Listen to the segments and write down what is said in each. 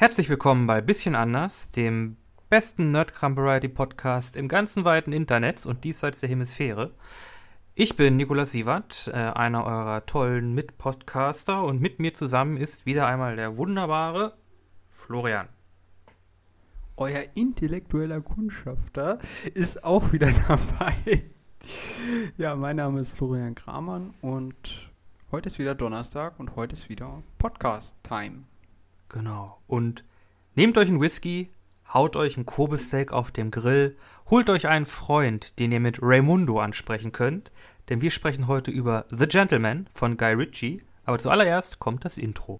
Herzlich willkommen bei Bisschen anders, dem besten Nerdkram Variety Podcast im ganzen weiten Internet und diesseits der Hemisphäre. Ich bin Nikolaus Sievert, äh, einer eurer tollen Mitpodcaster und mit mir zusammen ist wieder einmal der wunderbare Florian. Euer intellektueller Kundschafter ist auch wieder dabei. Ja, mein Name ist Florian Kramann und heute ist wieder Donnerstag und heute ist wieder Podcast-Time. Genau. Und nehmt euch einen Whisky, haut euch ein Kobe-Steak auf dem Grill, holt euch einen Freund, den ihr mit Raimundo ansprechen könnt, denn wir sprechen heute über The Gentleman von Guy Ritchie. Aber zuallererst kommt das Intro.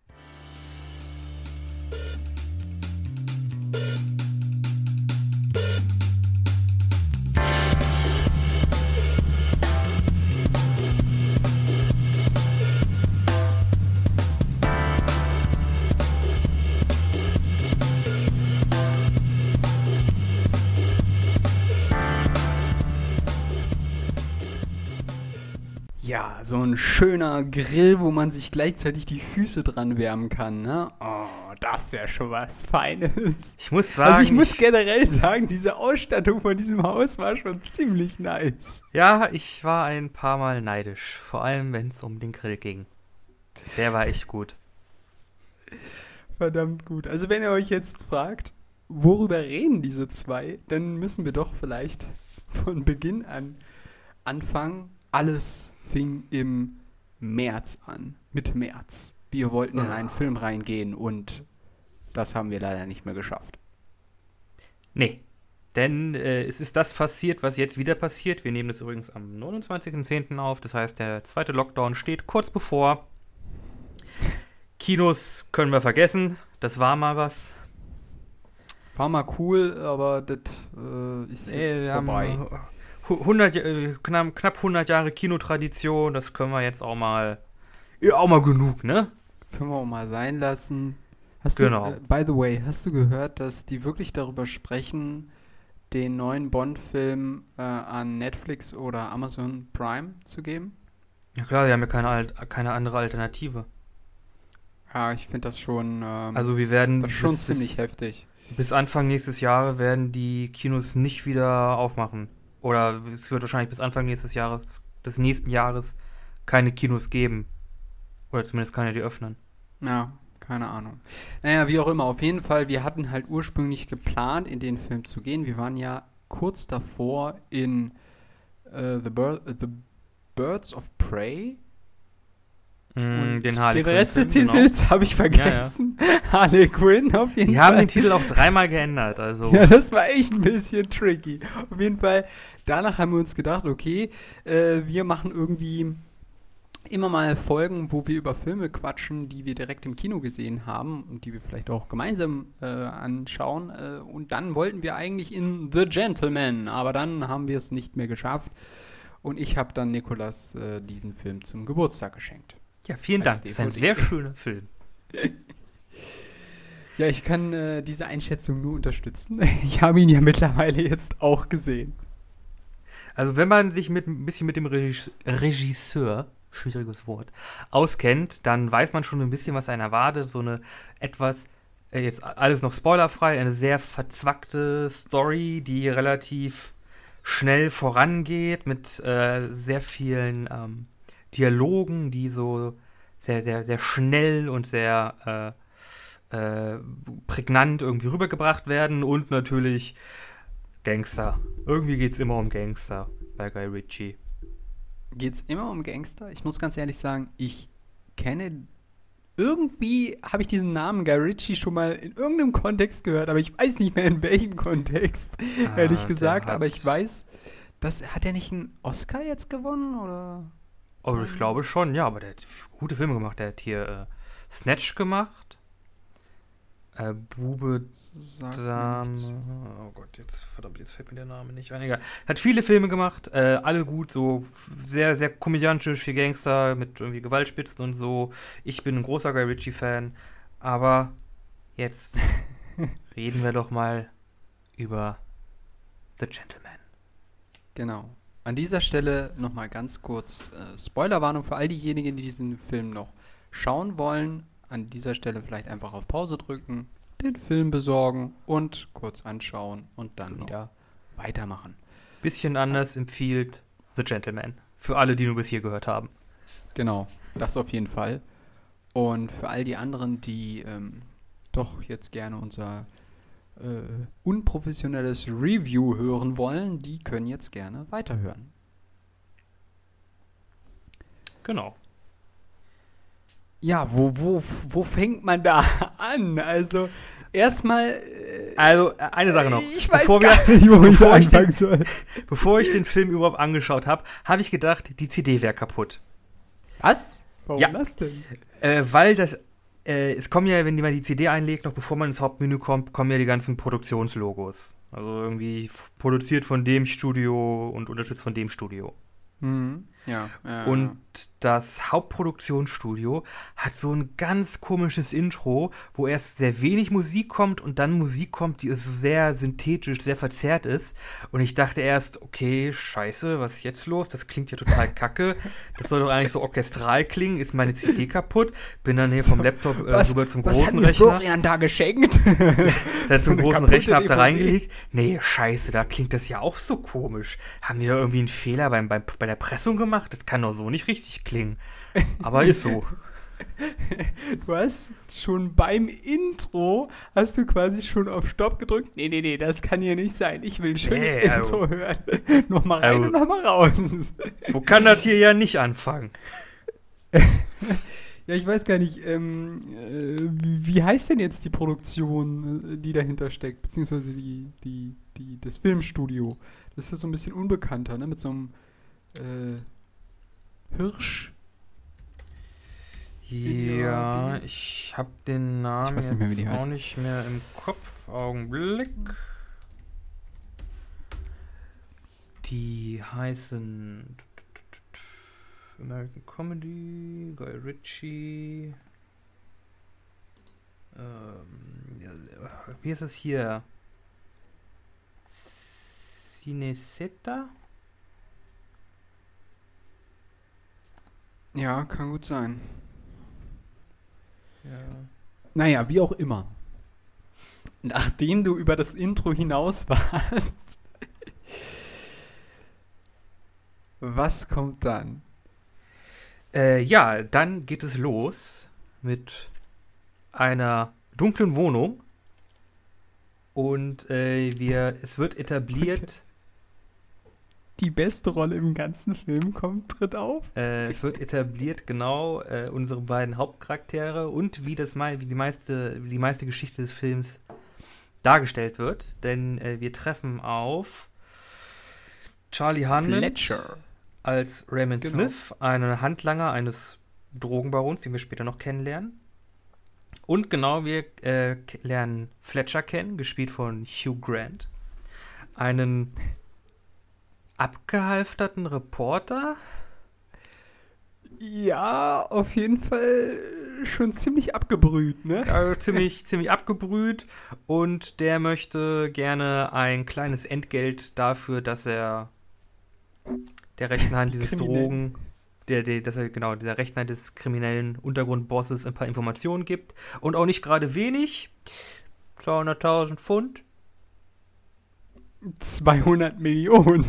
Ein schöner Grill, wo man sich gleichzeitig die Füße dran wärmen kann, ne? Oh, das wäre schon was Feines. Ich muss sagen, Also ich muss generell sagen, diese Ausstattung von diesem Haus war schon ziemlich nice. ja, ich war ein paar Mal neidisch, vor allem wenn es um den Grill ging. Der war echt gut. Verdammt gut. Also wenn ihr euch jetzt fragt, worüber reden diese zwei, dann müssen wir doch vielleicht von Beginn an anfangen. Alles fing im März an. Mitte März. Wir wollten in einen Film reingehen und das haben wir leider nicht mehr geschafft. Nee. Denn äh, es ist das passiert, was jetzt wieder passiert. Wir nehmen das übrigens am 29.10. auf. Das heißt, der zweite Lockdown steht kurz bevor. Kinos können wir vergessen. Das war mal was. War mal cool, aber das äh, ist jetzt Äh, haben, vorbei. äh, 100, äh, knapp, knapp 100 Jahre Kinotradition. Das können wir jetzt auch mal. Ja, auch mal genug, ne? Können wir auch mal sein lassen. Hast Genau. du, äh, by the way, hast du gehört, dass die wirklich darüber sprechen, den neuen Bond-Film äh, an Netflix oder Amazon Prime zu geben? Ja klar, wir haben ja keine, keine andere Alternative. Ja, ich finde das schon, ähm, Also wir werden das schon bis- ziemlich heftig. bis Anfang nächstes Jahres werden die Kinos nicht wieder aufmachen. Oder es wird wahrscheinlich bis Anfang nächstes Jahres, des nächsten Jahres keine Kinos geben. Oder zumindest keine, die öffnen. Ja, keine Ahnung. Naja, wie auch immer, auf jeden Fall, wir hatten halt ursprünglich geplant, in den Film zu gehen. Wir waren ja kurz davor in äh, The, Bir The Birds of Prey. Mm, den Harley den Rest des genau. Titels habe ich vergessen. Harley Quinn auf jeden Die Fall. haben den Titel auch dreimal geändert. Also Ja, das war echt ein bisschen tricky. Auf jeden Fall, danach haben wir uns gedacht, okay, äh, wir machen irgendwie immer mal Folgen, wo wir über Filme quatschen, die wir direkt im Kino gesehen haben und die wir vielleicht auch gemeinsam äh, anschauen. Äh, und dann wollten wir eigentlich in The Gentleman, aber dann haben wir es nicht mehr geschafft. Und ich habe dann Nikolas äh, diesen Film zum Geburtstag geschenkt. Ja, vielen Dank. Das ist ein DVD. sehr schöner Film. Ja, ich kann äh, diese Einschätzung nur unterstützen. Ich habe ihn ja mittlerweile jetzt auch gesehen. Also wenn man sich mit ein bisschen mit dem Regis Regisseur, schwieriges Wort, auskennt, dann weiß man schon ein bisschen, was einen erwartet. So eine etwas, äh, jetzt alles noch spoilerfrei, eine sehr verzwackte Story, die relativ schnell vorangeht mit äh, sehr vielen ähm, Dialogen, die so sehr, sehr, sehr schnell und sehr äh, äh, prägnant irgendwie rübergebracht werden und natürlich Gangster. Irgendwie geht es immer um Gangster bei Guy Ritchie. Geht's immer um Gangster? Ich muss ganz ehrlich sagen, ich kenne. Irgendwie habe ich diesen Namen Guy Ritchie schon mal in irgendeinem Kontext gehört, aber ich weiß nicht mehr in welchem Kontext, Ah, ehrlich gesagt. Aber ich weiß, das, hat er nicht einen Oscar jetzt gewonnen? Oder? Oh, ich glaube schon, ja, aber der hat gute Filme gemacht. Der hat hier äh, Snatch gemacht. Äh, Bube, Dame. Oh Gott, jetzt, verdammt, jetzt fällt mir der Name nicht ein. Egal. Hat viele Filme gemacht, äh, alle gut, so sehr, sehr komödiantisch, viel Gangster mit irgendwie Gewaltspitzen und so. Ich bin ein großer Guy Ritchie-Fan, aber jetzt reden wir doch mal über The Gentleman. Genau. An dieser Stelle nochmal ganz kurz äh, Spoilerwarnung für all diejenigen, die diesen Film noch schauen wollen. An dieser Stelle vielleicht einfach auf Pause drücken den Film besorgen und kurz anschauen und dann Genau. wieder weitermachen. Bisschen anders empfiehlt The Gentleman. Für alle, die nur bis hier gehört haben. Genau, das auf jeden Fall. Und für all die anderen, die ähm, doch jetzt gerne unser äh, unprofessionelles Review hören wollen, die können jetzt gerne weiterhören. Genau. Ja, wo, wo, wo fängt man da an? Also, erstmal. Äh, Also, eine Sache noch. Ich weiß bevor, wir, gar nicht, wo bevor ich den- soll. bevor ich den Film überhaupt angeschaut habe, habe ich gedacht, die CD wäre kaputt. Was? Warum Ja. das denn? Äh, weil das, äh, es kommen ja, wenn man die CD einlegt, noch bevor man ins Hauptmenü kommt, kommen ja die ganzen Produktionslogos. Also irgendwie produziert von dem Studio und unterstützt von dem Studio. Mhm. Ja. ja, Und das Hauptproduktionsstudio hat so ein ganz komisches Intro, wo erst sehr wenig Musik kommt und dann Musik kommt, die so sehr synthetisch, sehr verzerrt ist. Und ich dachte erst, okay, scheiße, was ist jetzt los? Das klingt ja total kacke. Das soll doch eigentlich so orchestral klingen. Ist meine CD kaputt? Bin dann hier vom Laptop äh, was, rüber zum was hat großen mir Rechner. Florian da geschenkt? Da zum großen Rechner, hab da reingelegt. Nee, scheiße, da klingt das ja auch so komisch. Haben die da irgendwie einen Fehler beim, beim, bei der Pressung gemacht? Das kann doch so nicht richtig klingen. Aber ist so. Du hast schon beim Intro, hast du quasi schon auf Stopp gedrückt. Nee, nee, nee, das kann hier nicht sein. Ich will ein schönes Nee, also- Intro hören. nochmal rein Also- und nochmal raus. So kann das hier ja nicht anfangen. Ja, ich weiß gar nicht, ähm, äh, wie heißt denn jetzt die Produktion, äh, die dahinter steckt, beziehungsweise die, die, die, das Filmstudio? Das ist ja so ein bisschen unbekannter, ne? Mit so einem äh, Hirsch. Ja, ich habe den Namen Ich weiß nicht mehr, wie die jetzt auch heißt. nicht mehr im Kopf. Augenblick. Die heißen American Comedy, Guy Ritchie. Ähm, wie ist es hier? Cineseta? Ja, kann gut sein. Ja. Naja, wie auch immer. Nachdem du über das Intro hinaus warst, was kommt dann? Äh, ja, dann geht es los mit einer dunklen Wohnung. Und äh, wir, es wird etabliert, Die beste Rolle im ganzen Film kommt, tritt auf. äh, es wird etabliert genau äh, unsere beiden Hauptcharaktere und wie das wie die meiste, wie die meiste Geschichte des Films dargestellt wird. Denn äh, wir treffen auf Charlie Fletcher. als Raymond Genau. Smith, einen Handlanger eines Drogenbarons, den wir später noch kennenlernen. Und genau, wir äh, lernen Fletcher kennen, gespielt von Hugh Grant. Einen abgehalfterten Reporter. Ja, auf jeden Fall schon ziemlich abgebrüht, ne? Also ziemlich, ziemlich abgebrüht. Und der möchte gerne ein kleines Entgelt dafür, dass er der rechten Hand dieses. Drogen, der, der, dass er genau dieser rechten Hand des kriminellen Untergrundbosses ein paar Informationen gibt. Und auch nicht gerade wenig. 200.000 Pfund. 200 Millionen.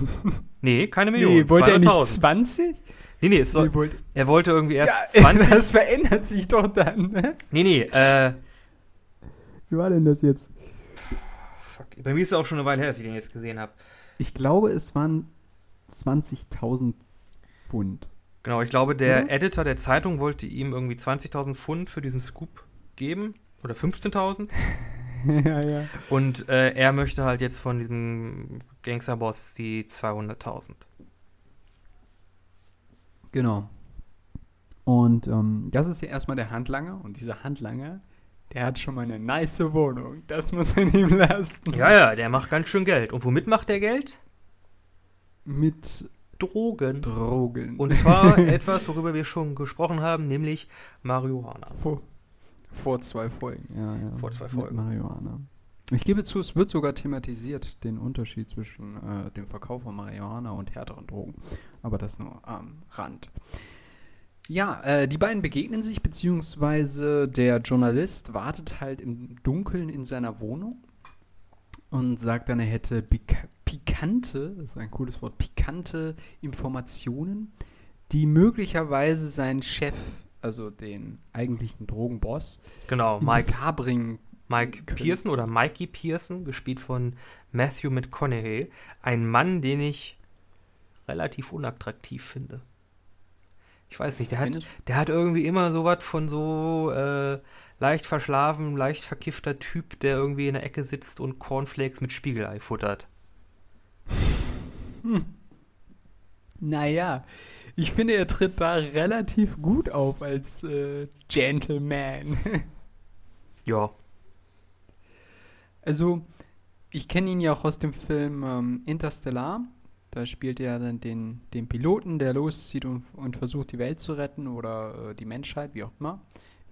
Nee, keine Million. Nee, wollte er nicht 200.000. 20? Nee, nee, es soll, Nee, wollte, er wollte irgendwie erst ja, 20. das verändert sich doch dann, ne? Nee, nee, äh, Wie war denn das jetzt? fuck. Bei mir ist es auch schon eine Weile her, dass ich den jetzt gesehen habe. Ich glaube, es waren 20.000 Pfund. Genau, ich glaube, der Oder? Editor der Zeitung wollte ihm irgendwie 20.000 Pfund für diesen Scoop geben. Oder 15.000. ja, ja. Und äh, er möchte halt jetzt von diesem Gangsterboss die 200.000. Genau. Und ähm, das ist ja erstmal der Handlanger. Und dieser Handlanger, der hat schon mal eine nice Wohnung. Das muss man ihm lassen. Ja, ja, der macht ganz schön Geld. Und womit macht der Geld? Mit Drogen. Drogen. Und zwar etwas, worüber wir schon gesprochen haben, nämlich Marihuana. vor, vor zwei Folgen. Ja, ja. Vor zwei Mit Folgen. Marihuana. Ich gebe zu, es wird sogar thematisiert, den Unterschied zwischen äh, dem Verkauf von Marihuana und härteren Drogen. Aber das nur am Rand. Ja, äh, die beiden begegnen sich, beziehungsweise der Journalist wartet halt im Dunkeln in seiner Wohnung und sagt dann, er hätte pik pikante, das ist ein cooles Wort, pikante Informationen, die möglicherweise seinen Chef, also den eigentlichen Drogenboss, Genau, Mike, bringen. Mike können. Pearson oder Mikey Pearson, gespielt von Matthew McConaughey. Ein Mann, den ich relativ unattraktiv finde. Ich weiß nicht, der hat, der hat irgendwie immer so was von so äh, leicht verschlafen, leicht verkiffter Typ, der irgendwie in der Ecke sitzt und Cornflakes mit Spiegelei futtert. Naja, ich finde, er tritt da relativ gut auf als äh, Gentleman. Ja, Also, ich kenne ihn ja auch aus dem Film ähm, Interstellar. Da spielt er dann den, den Piloten, der loszieht und, und versucht, die Welt zu retten oder äh, die Menschheit, wie auch immer,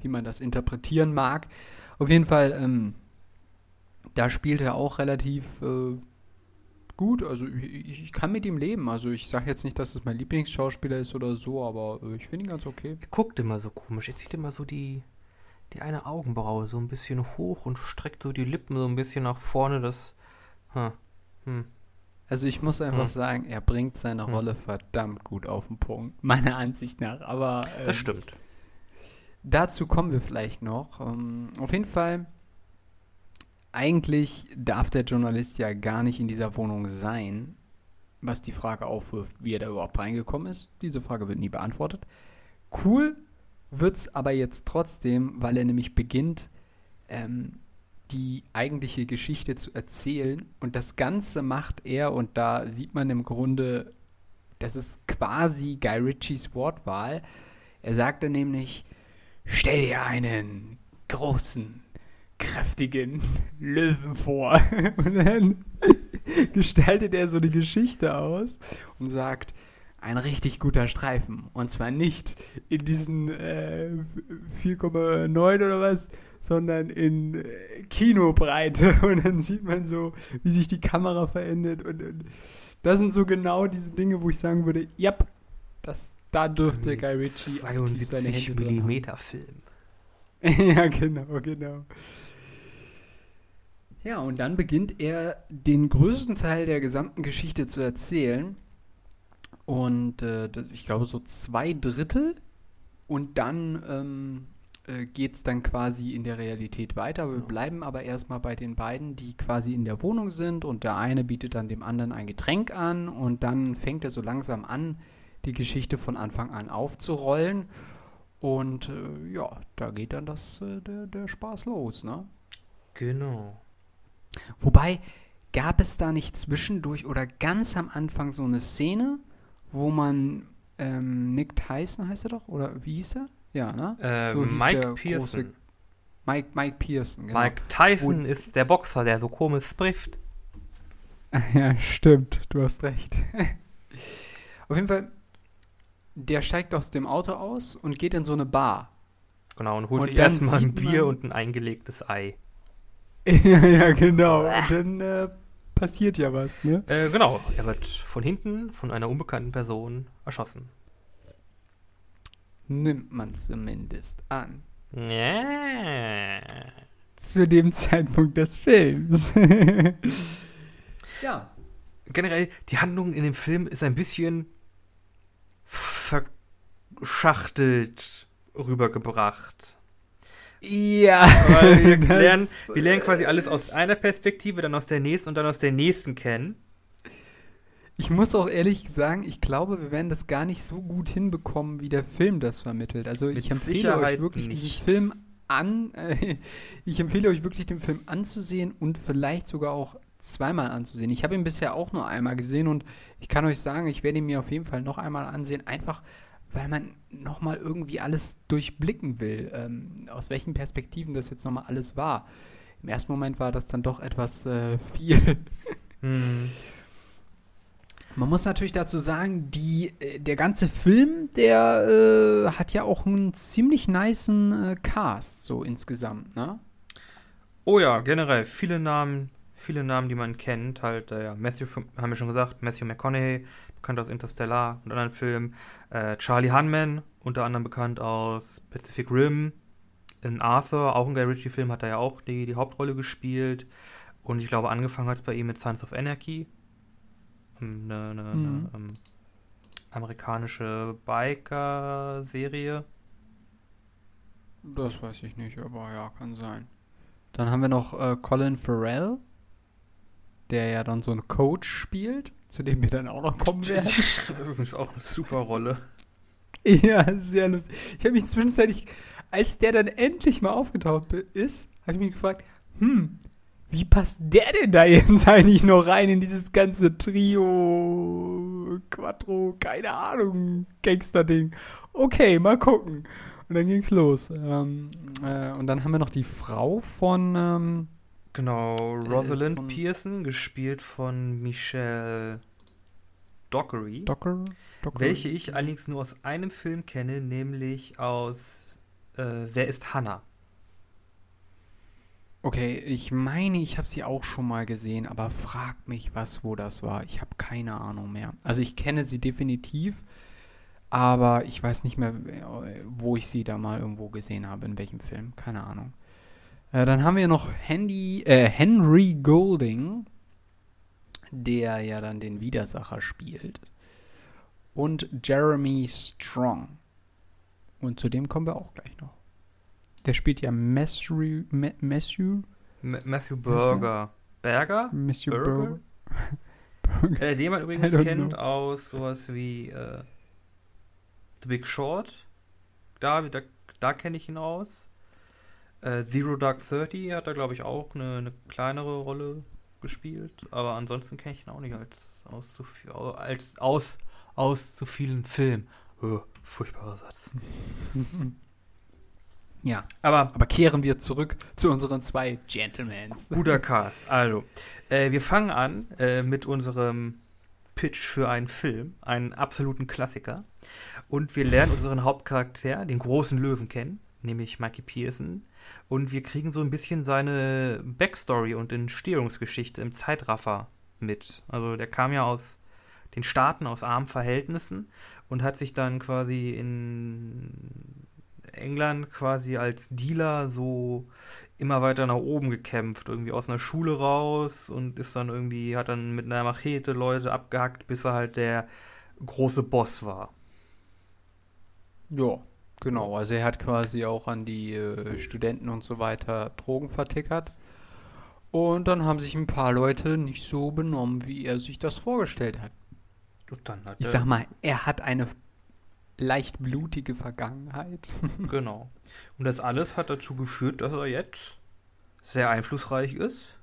wie man das interpretieren mag. Auf jeden Fall, ähm, da spielt er auch relativ äh, gut. Also, ich, ich kann mit ihm leben. Also, ich sage jetzt nicht, dass es mein Lieblingsschauspieler ist oder so, aber äh, ich finde ihn ganz okay. er guckt immer so komisch. Er zieht immer so die, die eine Augenbraue so ein bisschen hoch und streckt so die Lippen so ein bisschen nach vorne. Das. Hm. Hm. Also ich muss einfach Hm. sagen, er bringt seine Hm. Rolle verdammt gut auf den Punkt, meiner Ansicht nach. Aber ähm, Das stimmt. dazu kommen wir vielleicht noch. Ähm, auf jeden Fall, eigentlich darf der Journalist ja gar nicht in dieser Wohnung sein, was die Frage aufwirft, wie er da überhaupt reingekommen ist. Diese Frage wird nie beantwortet. Cool wird's aber jetzt trotzdem, weil er nämlich beginnt, ähm, die eigentliche Geschichte zu erzählen. Und das Ganze macht er, und da sieht man im Grunde, das ist quasi Guy Ritchies Wortwahl. Er sagte nämlich, stell dir einen großen, kräftigen Löwen vor. Und dann gestaltet er so die Geschichte aus und sagt, ein richtig guter Streifen. Und zwar nicht in diesen äh, 4,9 oder was, sondern in äh, Kinobreite. Und dann sieht man so, wie sich die Kamera verändert. Und, und das sind so genau diese Dinge, wo ich sagen würde, ja, das, da dürfte Guy Ritchie aktiv seine 72 Hände. Millimeter Film. ja, genau, genau. Ja, und dann beginnt er den größten Teil der gesamten Geschichte zu erzählen. Und äh, ich glaube so zwei Drittel. Und dann ähm, äh, geht es dann quasi in der Realität weiter. Wir bleiben aber erstmal bei den beiden, die quasi in der Wohnung sind. Und der eine bietet dann dem anderen ein Getränk an. Und dann fängt er so langsam an, die Geschichte von Anfang an aufzurollen. Und äh, ja, da geht dann das, äh, der, der Spaß los, ne? Genau. Wobei, gab es da nicht zwischendurch oder ganz am Anfang so eine Szene, wo man ähm, Nick Tyson heißt er doch? Oder wie hieß er? Ja, ne? Äh, So Mike Pearson. Mike, Mike Pearson, genau. Mike Tyson ist der Boxer, der so komisch spricht. Ja, stimmt, du hast recht. Auf jeden Fall, der steigt aus dem Auto aus und geht in so eine Bar. Genau, und holt Und sich erstmal ein Bier und ein eingelegtes Ei. ja, ja, genau. Und dann äh, passiert ja was, ne? Äh, genau, er wird von hinten von einer unbekannten Person erschossen. Nimmt man zumindest an. Ja. Zu dem Zeitpunkt des Films. ja. Generell, die Handlung in dem Film ist ein bisschen verschachtelt rübergebracht. Ja. Weil wir, lernen, wir lernen quasi alles aus einer Perspektive, dann aus der nächsten und dann aus der nächsten kennen. Ich muss auch ehrlich sagen, ich glaube, wir werden das gar nicht so gut hinbekommen, wie der Film das vermittelt. Also Mit ich empfehle Sicherheit euch wirklich nicht. diesen Film an. Äh, ich empfehle euch wirklich den Film anzusehen und vielleicht sogar auch zweimal anzusehen. Ich habe ihn bisher auch nur einmal gesehen und ich kann euch sagen, ich werde ihn mir auf jeden Fall noch einmal ansehen, einfach weil man nochmal irgendwie alles durchblicken will, ähm, aus welchen Perspektiven das jetzt nochmal alles war. Im ersten Moment war das dann doch etwas äh, viel. Hm. Man muss natürlich dazu sagen, die, äh, der ganze Film, der äh, hat ja auch einen ziemlich nicen äh, Cast, so insgesamt, ne? Oh ja, generell, viele Namen, viele Namen, die man kennt. Halt, äh, Matthew, haben wir schon gesagt, Matthew McConaughey, bekannt aus Interstellar und anderen Filmen. Äh, Charlie Hunman, unter anderem bekannt aus Pacific Rim. In Arthur, auch ein Guy Ritchie-Film, hat er ja auch die, die Hauptrolle gespielt. Und ich glaube, angefangen hat es bei ihm mit Sons of Anarchy. Eine, eine, mhm. eine ähm, amerikanische Biker-Serie. Das weiß ich nicht, aber ja, kann sein. Dann haben wir noch äh, Colin Farrell, der ja dann so einen Coach spielt, zu dem wir dann auch noch kommen werden. Übrigens auch eine super Rolle. Ja, sehr lustig. Ich habe mich zwischenzeitlich, als der dann endlich mal aufgetaucht ist, habe ich mich gefragt, hm, wie passt der denn da jetzt eigentlich noch rein in dieses ganze Trio, Quattro, keine Ahnung, Gangster-Ding. Okay, mal gucken. Und dann ging's los. Ähm, äh, und dann haben wir noch die Frau von. Ähm, genau, äh, Rosalind äh, Pearson, gespielt von Michelle Dockery. Docker? Dockery? Welche ich allerdings nur aus einem Film kenne, nämlich aus äh, Wer ist Hannah? Okay, ich meine, ich habe sie auch schon mal gesehen, aber frag mich, was, wo das war. Ich habe keine Ahnung mehr. Also ich kenne sie definitiv, aber ich weiß nicht mehr, wo ich sie da mal irgendwo gesehen habe, in welchem Film. Keine Ahnung. Äh, dann haben wir noch Handy, äh, Henry Golding, der ja dann den Widersacher spielt. Und Jeremy Strong. Und zu dem kommen wir auch gleich noch. Der spielt ja Matthew. Matthew? Matthew Burger. Berger? Matthew Burger. Burger. äh, den man übrigens kennt know. aus sowas wie äh, The Big Short. Da, da, da kenne ich ihn aus. Äh, Zero Dark Thirty hat da, glaube ich, auch eine, eine, kleinere Rolle gespielt. Aber ansonsten kenne ich ihn auch nicht als aus zu, viel, als, aus, aus zu vielen Filmen. Oh, furchtbarer Satz. Ja, aber, aber kehren wir zurück zu unseren zwei Gentlemans. Guter Cast. Also, äh, wir fangen an äh, mit unserem Pitch für einen Film, einen absoluten Klassiker. Und wir lernen unseren Hauptcharakter, den großen Löwen, kennen, nämlich Mikey Pearson. Und wir kriegen so ein bisschen seine Backstory und Entstehungsgeschichte im Zeitraffer mit. Also, der kam ja aus den Staaten, aus armen Verhältnissen und hat sich dann quasi in England quasi als Dealer so immer weiter nach oben gekämpft, irgendwie aus einer Schule raus und ist dann irgendwie, hat dann mit einer Machete Leute abgehackt, bis er halt der große Boss war. Ja, genau. Also er hat quasi auch an die äh, Studenten und so weiter Drogen vertickert. Und dann haben sich ein paar Leute nicht so benommen, wie er sich das vorgestellt hat. hat ich sag mal, er hat eine leicht blutige Vergangenheit. genau. Und das alles hat dazu geführt, dass er jetzt sehr einflussreich ist,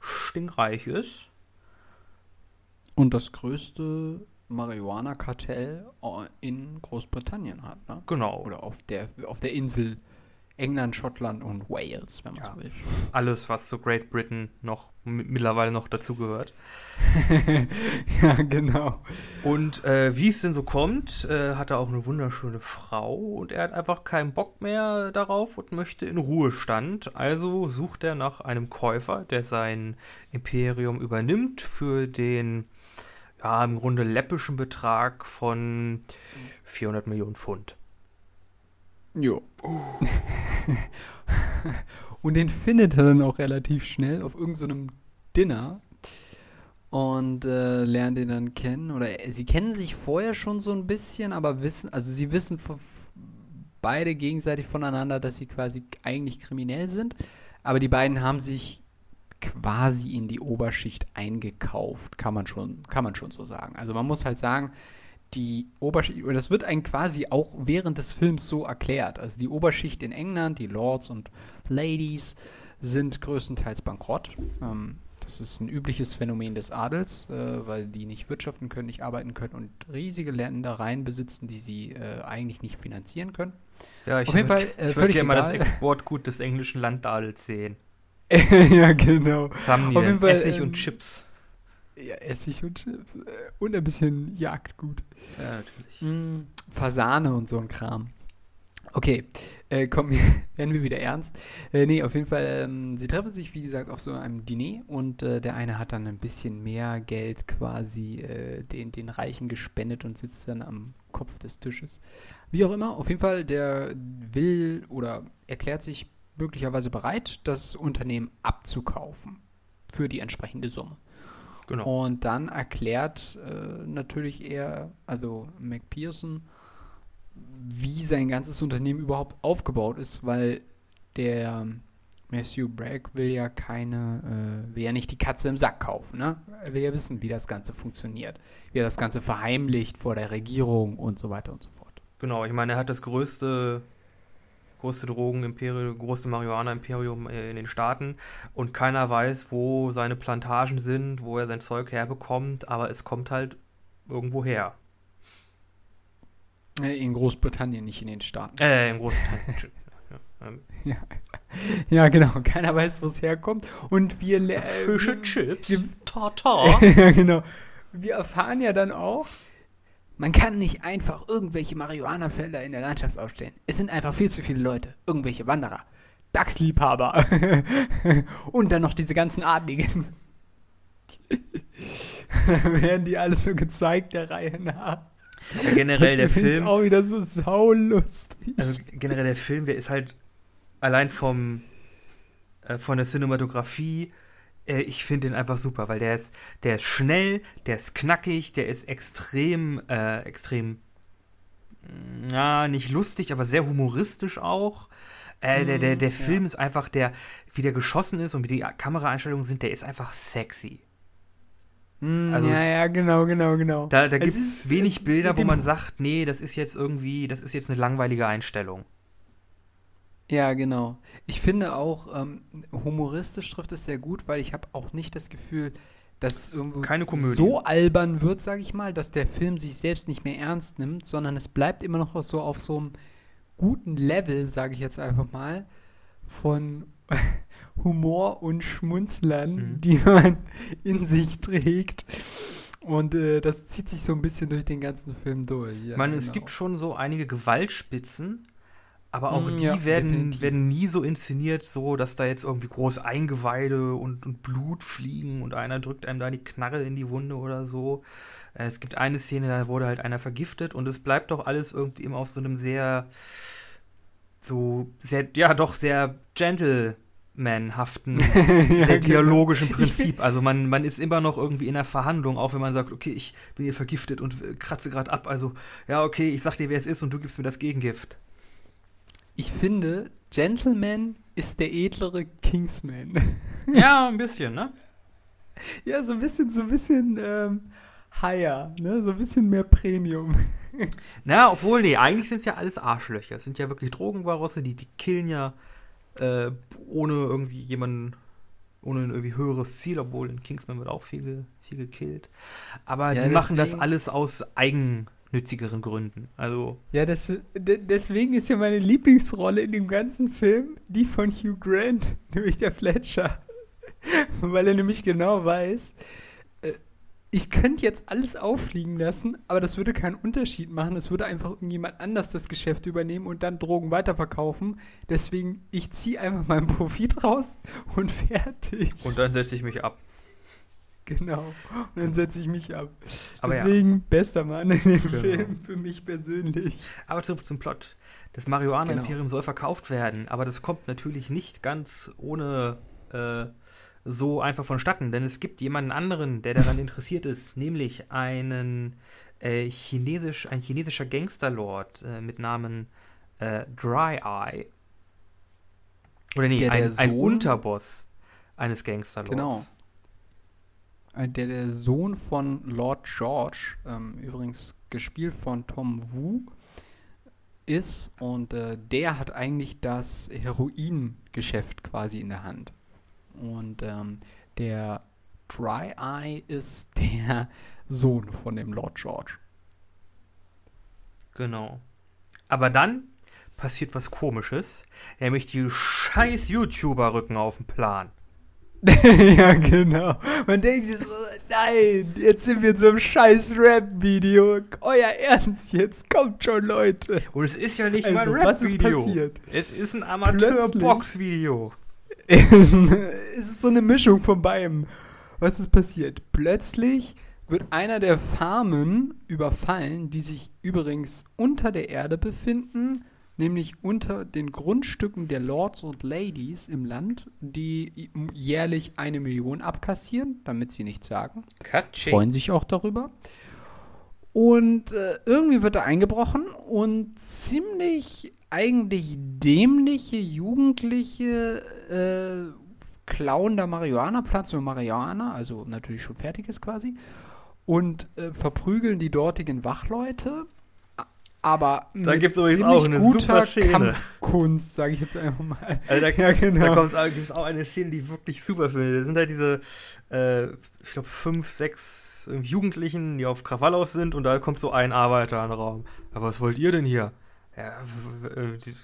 stinkreich ist. Und das größte Marihuana-Kartell in Großbritannien hat, ne? Genau. Oder auf der, auf der Insel England, Schottland und Wales, wenn man ja. so will. Alles, was zu Great Britain noch mittlerweile noch dazugehört. ja, genau. Und äh, wie es denn so kommt, äh, hat er auch eine wunderschöne Frau und er hat einfach keinen Bock mehr darauf und möchte in Ruhestand. Also sucht er nach einem Käufer, der sein Imperium übernimmt für den ja, im Grunde läppischen Betrag von 400 Millionen Pfund. Jo. und den findet er dann auch relativ schnell auf irgendeinem so Dinner und äh, lernt ihn dann kennen. Oder äh, sie kennen sich vorher schon so ein bisschen, aber wissen, also sie wissen beide gegenseitig voneinander, dass sie quasi eigentlich kriminell sind. Aber die beiden haben sich quasi in die Oberschicht eingekauft, kann man schon, kann man schon so sagen. Also man muss halt sagen, die Oberschicht, das wird einem quasi auch während des Films so erklärt. Also die Oberschicht in England, die Lords und Ladies, sind größtenteils bankrott. Ähm, das ist ein übliches Phänomen des Adels, äh, weil die nicht wirtschaften können, nicht arbeiten können und riesige Ländereien besitzen, die sie äh, eigentlich nicht finanzieren können. Ja, ich, jeden Fall, äh, ich würde gerne mal das Exportgut des englischen Landadels sehen. ja, genau. Was haben die Auf denn? Fall, Essig ähm, und Chips. Ja, Essig und Chips. Äh, und ein bisschen Jagdgut. Ja, natürlich. Mm, Fasane und so ein Kram. Okay, äh, komm, werden wir wieder ernst. Äh, nee, auf jeden Fall, ähm, sie treffen sich, wie gesagt, auf so einem Diner und äh, der eine hat dann ein bisschen mehr Geld quasi äh, den, den Reichen gespendet und sitzt dann am Kopf des Tisches. Wie auch immer, auf jeden Fall, der will oder erklärt sich möglicherweise bereit, das Unternehmen abzukaufen für die entsprechende Summe. Genau. Und dann erklärt äh, natürlich er, also McPherson, wie sein ganzes Unternehmen überhaupt aufgebaut ist, weil der Matthew Bragg will ja keine, äh, will ja nicht die Katze im Sack kaufen, ne? Er will ja wissen, wie das Ganze funktioniert, wie er das Ganze verheimlicht vor der Regierung und so weiter und so fort. Genau, ich meine, er hat das größte, größte Drogenimperium, größte Marihuana-Imperium äh, in den Staaten und keiner weiß, wo seine Plantagen sind, wo er sein Zeug herbekommt, aber es kommt halt irgendwo her. Äh, In Großbritannien, nicht in den Staaten. Äh, im Großbritannien. ja, ähm, Ja, ja genau. Keiner weiß, wo es herkommt. Und wir. le- äh, Fische, Chips, Tartar. ja, genau. Wir erfahren ja dann auch, man kann nicht einfach irgendwelche Marihuana-Felder in der Landschaft aufstellen. Es sind einfach viel zu viele Leute. Irgendwelche Wanderer. Dachsliebhaber. Und dann noch diese ganzen Adligen. Dann werden die alle so gezeigt, der Reihe nach. Aber generell der Das ist Film. auch wieder so saulustig. Also generell der Film, der ist halt allein vom äh, von der Cinematografie, äh, ich finde den einfach super, weil der ist, der ist schnell, der ist knackig, der ist extrem, äh, extrem, ja, nicht lustig, aber sehr humoristisch auch. Äh, der, der, der Mm, Film ja. ist einfach, der, wie der geschossen ist und wie die Kameraeinstellungen sind, der ist einfach sexy. Also- ja, ja, genau, genau, genau. Da, da gibt es wenig äh, Bilder, wo man sagt, nee, das ist jetzt irgendwie, das ist jetzt eine langweilige Einstellung. Ja, genau. Ich finde auch, ähm, humoristisch trifft es sehr gut, weil ich habe auch nicht das Gefühl, dass es irgendwo keine Komödie. so albern wird, sage ich mal, dass der Film sich selbst nicht mehr ernst nimmt, sondern es bleibt immer noch so auf so einem guten Level, sage ich jetzt einfach mal, von Humor und Schmunzlern, Mhm. die man in sich trägt. Und äh, das zieht sich so ein bisschen durch den ganzen Film durch. Ja, Ich meine, es genau. gibt schon so einige Gewaltspitzen, aber auch Mm, die ja, werden, definitiv. werden nie so inszeniert, so dass da jetzt irgendwie groß Eingeweide und, und Blut fliegen und einer drückt einem da die Knarre in die Wunde oder so. Äh, Es gibt eine Szene, da wurde halt einer vergiftet und es bleibt doch alles irgendwie immer auf so einem sehr, so, sehr, ja, doch sehr gentlemanhaften, Ja, sehr genau. dialogischen Prinzip. Also man, man ist immer noch irgendwie in der Verhandlung, auch wenn man sagt, okay, ich bin hier vergiftet und kratze gerade ab. Also, ja, okay, ich sag dir, wer es ist und du gibst mir das Gegengift. Ich finde, Gentleman ist der edlere Kingsman. Ja, ein bisschen, ne? ja, so ein bisschen, so ein bisschen ähm, higher, ne? So ein bisschen mehr Premium. Na, obwohl, nee, eigentlich sind es ja alles Arschlöcher. Es sind ja wirklich Drogenbarosse, die, die killen ja äh, ohne irgendwie jemanden, ohne ein irgendwie höheres Ziel, obwohl in Kingsman wird auch viel, viel gekillt. Aber Ja, die machen das alles aus eigennützigeren Gründen. Also, Ja, das, de- deswegen ist ja meine Lieblingsrolle in dem ganzen Film die von Hugh Grant, nämlich der Fletcher. Weil er nämlich genau weiß, äh, ich könnte jetzt alles auffliegen lassen, aber das würde keinen Unterschied machen. Es würde einfach irgendjemand anders das Geschäft übernehmen und dann Drogen weiterverkaufen. Deswegen, ich ziehe einfach meinen Profit raus und fertig. und dann setze ich mich ab. Genau. Und dann setze ich mich ab. Aber ja. Deswegen bester Mann in dem Genau. Film für mich persönlich. Aber zurück zum Plot. Das Marihuana-Imperium soll verkauft werden, aber das kommt natürlich nicht ganz ohne äh, so einfach vonstatten, denn es gibt jemanden anderen, der daran interessiert ist, nämlich einen äh, chinesisch, ein chinesischer Gangsterlord äh, mit Namen äh, Dry Eye. Oder nee, Der der ein, ein Unterboss eines Gangsterlords. Genau. Äh, Der, der Sohn von Lord George, ähm, übrigens gespielt von Tom Wu, ist und äh, der hat eigentlich das Heroingeschäft quasi in der Hand. Und ähm, der Dry Eye ist der Sohn von dem Lord George. Genau. Aber dann passiert was komisches, nämlich die scheiß YouTuber rücken auf den Plan. ja, genau. Man denkt sich so, nein, jetzt sind wir in so einem scheiß Rap-Video. Euer Ernst jetzt, kommt schon, Leute. Und es ist ja nicht Also, mal ein was ist Rap-Video. passiert? Es ist ein Amateur-Box-Video. Es ist eine- es ist so eine Mischung von beidem. Was ist passiert? Plötzlich wird einer der Farmen überfallen, die sich übrigens unter der Erde befinden, nämlich unter den Grundstücken der Lords und Ladies im Land, die jährlich eine Million abkassieren, damit sie nichts sagen. Katsching. freuen sich auch darüber. Und äh, irgendwie wird da eingebrochen und ziemlich eigentlich dämliche Jugendliche äh, klauen da Marihuana-Pflanzen und Marihuana, also natürlich schon fertiges quasi, und äh, verprügeln die dortigen Wachleute. Aber Da mit gibt's übrigens auch eine guter super Szene. Kampfkunst, sage ich jetzt einfach mal. Also da, Ja, genau. da gibt es auch eine Szene, die ich wirklich super finde. Da sind halt diese, äh, ich glaube, fünf, sechs Jugendlichen, die auf Krawall aus sind und da kommt so ein Arbeiter in den Raum. Ja, was wollt ihr denn hier? Ja,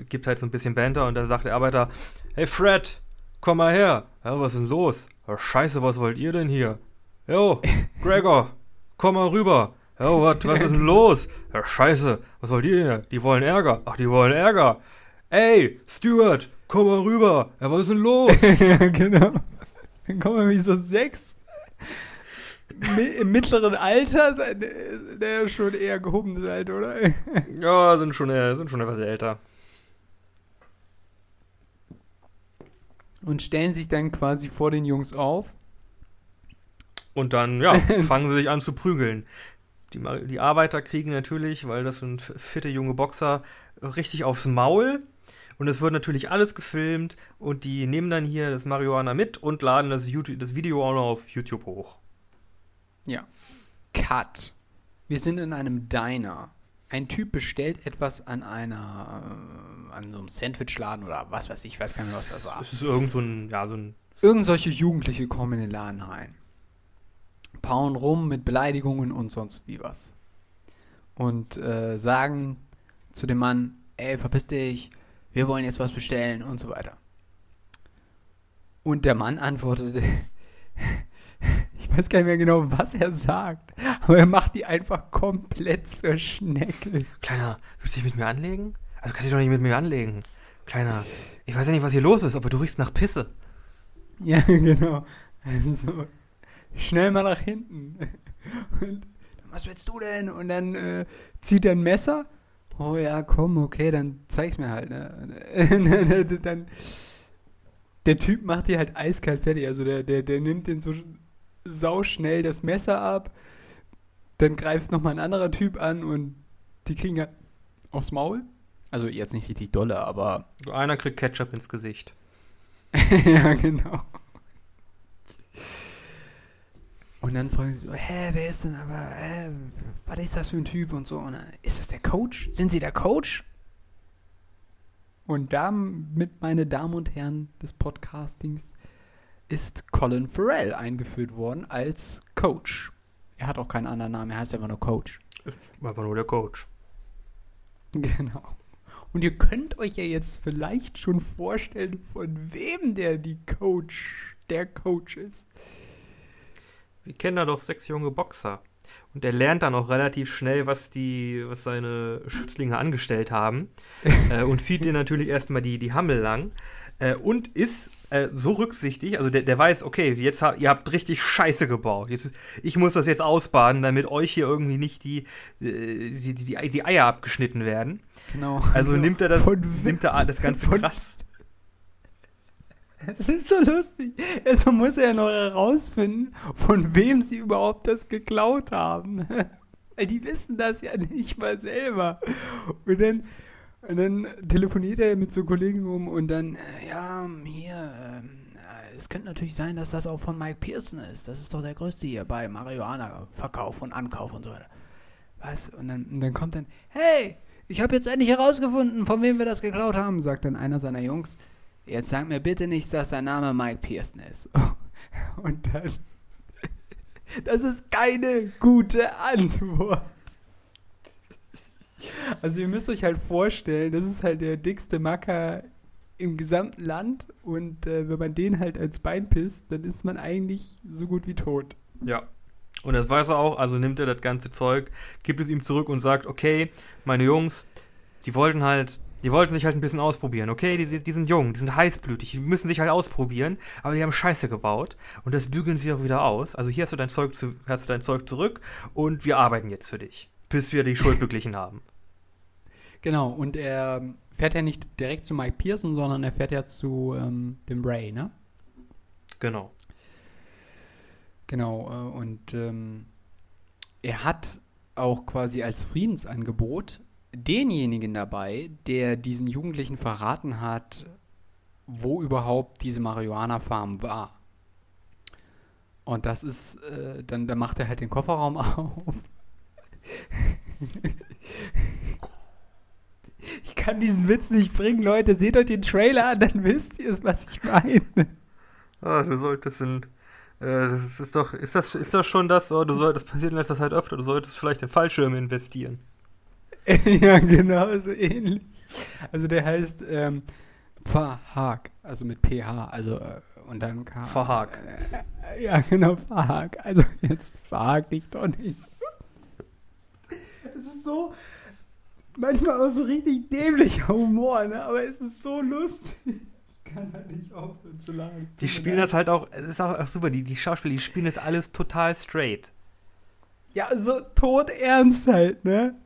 gibt halt so ein bisschen Banter und dann sagt der Arbeiter, hey Fred, komm mal her. Ja, was ist denn los? Ja, scheiße, was wollt ihr denn hier? Jo, Gregor, komm mal rüber. Ja, wat, was ist denn los? Ja, scheiße, was wollt ihr denn hier? Die wollen Ärger. Ach, die wollen Ärger. Ey, Stuart, komm mal rüber. Ja, was ist denn los? ja, genau. Dann kommen wir wie so sechs. Im mittleren Alter, der ist schon eher gehobenes Alter, oder? ja, sind schon, äh, sind schon etwas älter. Und stellen sich dann quasi vor den Jungs auf. Und dann, ja, fangen sie sich an zu prügeln. Die, die Arbeiter kriegen natürlich, weil das sind fitte junge Boxer, richtig aufs Maul. Und es wird natürlich alles gefilmt und die nehmen dann hier das Marihuana mit und laden das, YouTube, das Video auch noch auf YouTube hoch. Ja. Cut. Wir sind in einem Diner. Ein Typ bestellt etwas an einer, äh, an so einem Sandwichladen oder was weiß ich, weiß gar nicht, was das war. Es ist irgend so ein, ja, so ein Irgend solche Jugendliche kommen in den Laden rein. Pauen rum mit Beleidigungen und sonst wie was. Und äh, sagen zu dem Mann, ey, verpiss dich, wir wollen jetzt was bestellen und so weiter. Und der Mann antwortete, ich weiß gar nicht mehr genau, was er sagt, aber er macht die einfach komplett zur Schnecke. Kleiner, willst du dich mit mir anlegen? Also kannst du dich doch nicht mit mir anlegen. Kleiner, ich weiß ja nicht, was hier los ist, aber du riechst nach Pisse. Ja, genau. Also, schnell mal nach hinten. Und, was willst du denn? Und dann äh, zieht er ein Messer. Oh ja, komm, okay, dann zeig's mir halt. Ne? dann, der Typ macht die halt eiskalt fertig. Also der, der, der nimmt den so sauschnell das Messer ab. Dann greift nochmal ein anderer Typ an und die kriegen halt aufs Maul. Also jetzt nicht richtig dolle, aber einer kriegt Ketchup ins Gesicht. ja, genau. Und dann fragen sie so, hä, wer ist denn aber, hä, was ist das für ein Typ und so. Und dann, ist das der Coach? Sind Sie der Coach? Und damit, meine Damen und Herren des Podcastings, ist Colin Farrell eingeführt worden als Coach. Er hat auch keinen anderen Namen, er heißt einfach nur Coach. Einfach nur der Coach. Genau. Und ihr könnt euch ja jetzt vielleicht schon vorstellen, von wem der die Coach, der Coach ist. Wir kennen da doch sechs junge Boxer. Und er lernt dann auch relativ schnell, was die, was seine Schützlinge angestellt haben. äh, und zieht ihr natürlich erstmal die, die Hammel lang. Äh, und ist äh, so rücksichtig, also der, der weiß, okay, jetzt ha ihr habt richtig Scheiße gebaut. Jetzt, ich muss das jetzt ausbaden, damit euch hier irgendwie nicht die, äh, die, die, die Eier abgeschnitten werden. Genau. Also nimmt er das, nimmt er das Ganze von- krass. Das ist so lustig. Also muss er ja noch herausfinden, von wem sie überhaupt das geklaut haben. Weil die wissen das ja nicht mal selber. Und dann, und dann telefoniert er mit so Kollegen um und dann, äh, ja, hier, ähm, äh, es könnte natürlich sein, dass das auch von Mike Pearson ist. Das ist doch der Größte hier bei Marihuana-Verkauf und Ankauf und so weiter. Was? Und dann, und dann kommt dann, hey, ich habe jetzt endlich herausgefunden, von wem wir das geklaut haben, sagt dann einer seiner Jungs. Jetzt sag mir bitte nicht, dass sein Name Mike Pearson ist. Und dann. Das ist keine gute Antwort. Also ihr müsst euch halt vorstellen, das ist halt der dickste Macker im gesamten Land und äh, wenn man den halt als Bein pisst, dann ist man eigentlich so gut wie tot. Ja. Und das weiß er auch, also nimmt er das ganze Zeug, gibt es ihm zurück und sagt, okay, meine Jungs, die wollten halt, die wollten sich halt ein bisschen ausprobieren, okay, die, die sind jung, die sind heißblütig, die müssen sich halt ausprobieren, aber die haben Scheiße gebaut und das bügeln sie auch wieder aus. Also hier hast du dein Zeug, zu, hast du dein Zeug zurück und wir arbeiten jetzt für dich, bis wir die Schuld beglichen haben. Genau, und er fährt ja nicht direkt zu Mike Pearson, sondern er fährt ja zu ähm, dem Ray, ne? Genau. Genau, äh, und ähm, er hat auch quasi als Friedensangebot denjenigen dabei, der diesen Jugendlichen verraten hat, wo überhaupt diese Marihuana-Farm war. Und das ist, äh, dann, dann macht er halt den Kofferraum auf. ich kann diesen Witz nicht bringen, Leute. Seht euch den Trailer an, dann wisst ihr es, was ich meine. Ah, du solltest in. Äh, das ist doch. Ist das, ist das schon das? Oh, du soll, das passiert in letzter Zeit öfter. Du solltest vielleicht in Fallschirme investieren. ja, genau, so ähnlich. Also der heißt ähm, Verhaag, also mit PH, also äh, und dann K. Verhaag. Äh, ja, genau, Verhaag. Also jetzt verhag dich doch nicht. Es ist so, manchmal auch so richtig dämlicher Humor, ne? aber es ist so lustig. Ich kann halt nicht aufhören zu lachen. Die spielen das halt auch, es ist auch, auch super, die, die Schauspieler, die spielen das alles total straight. Ja, so todernst halt, ne?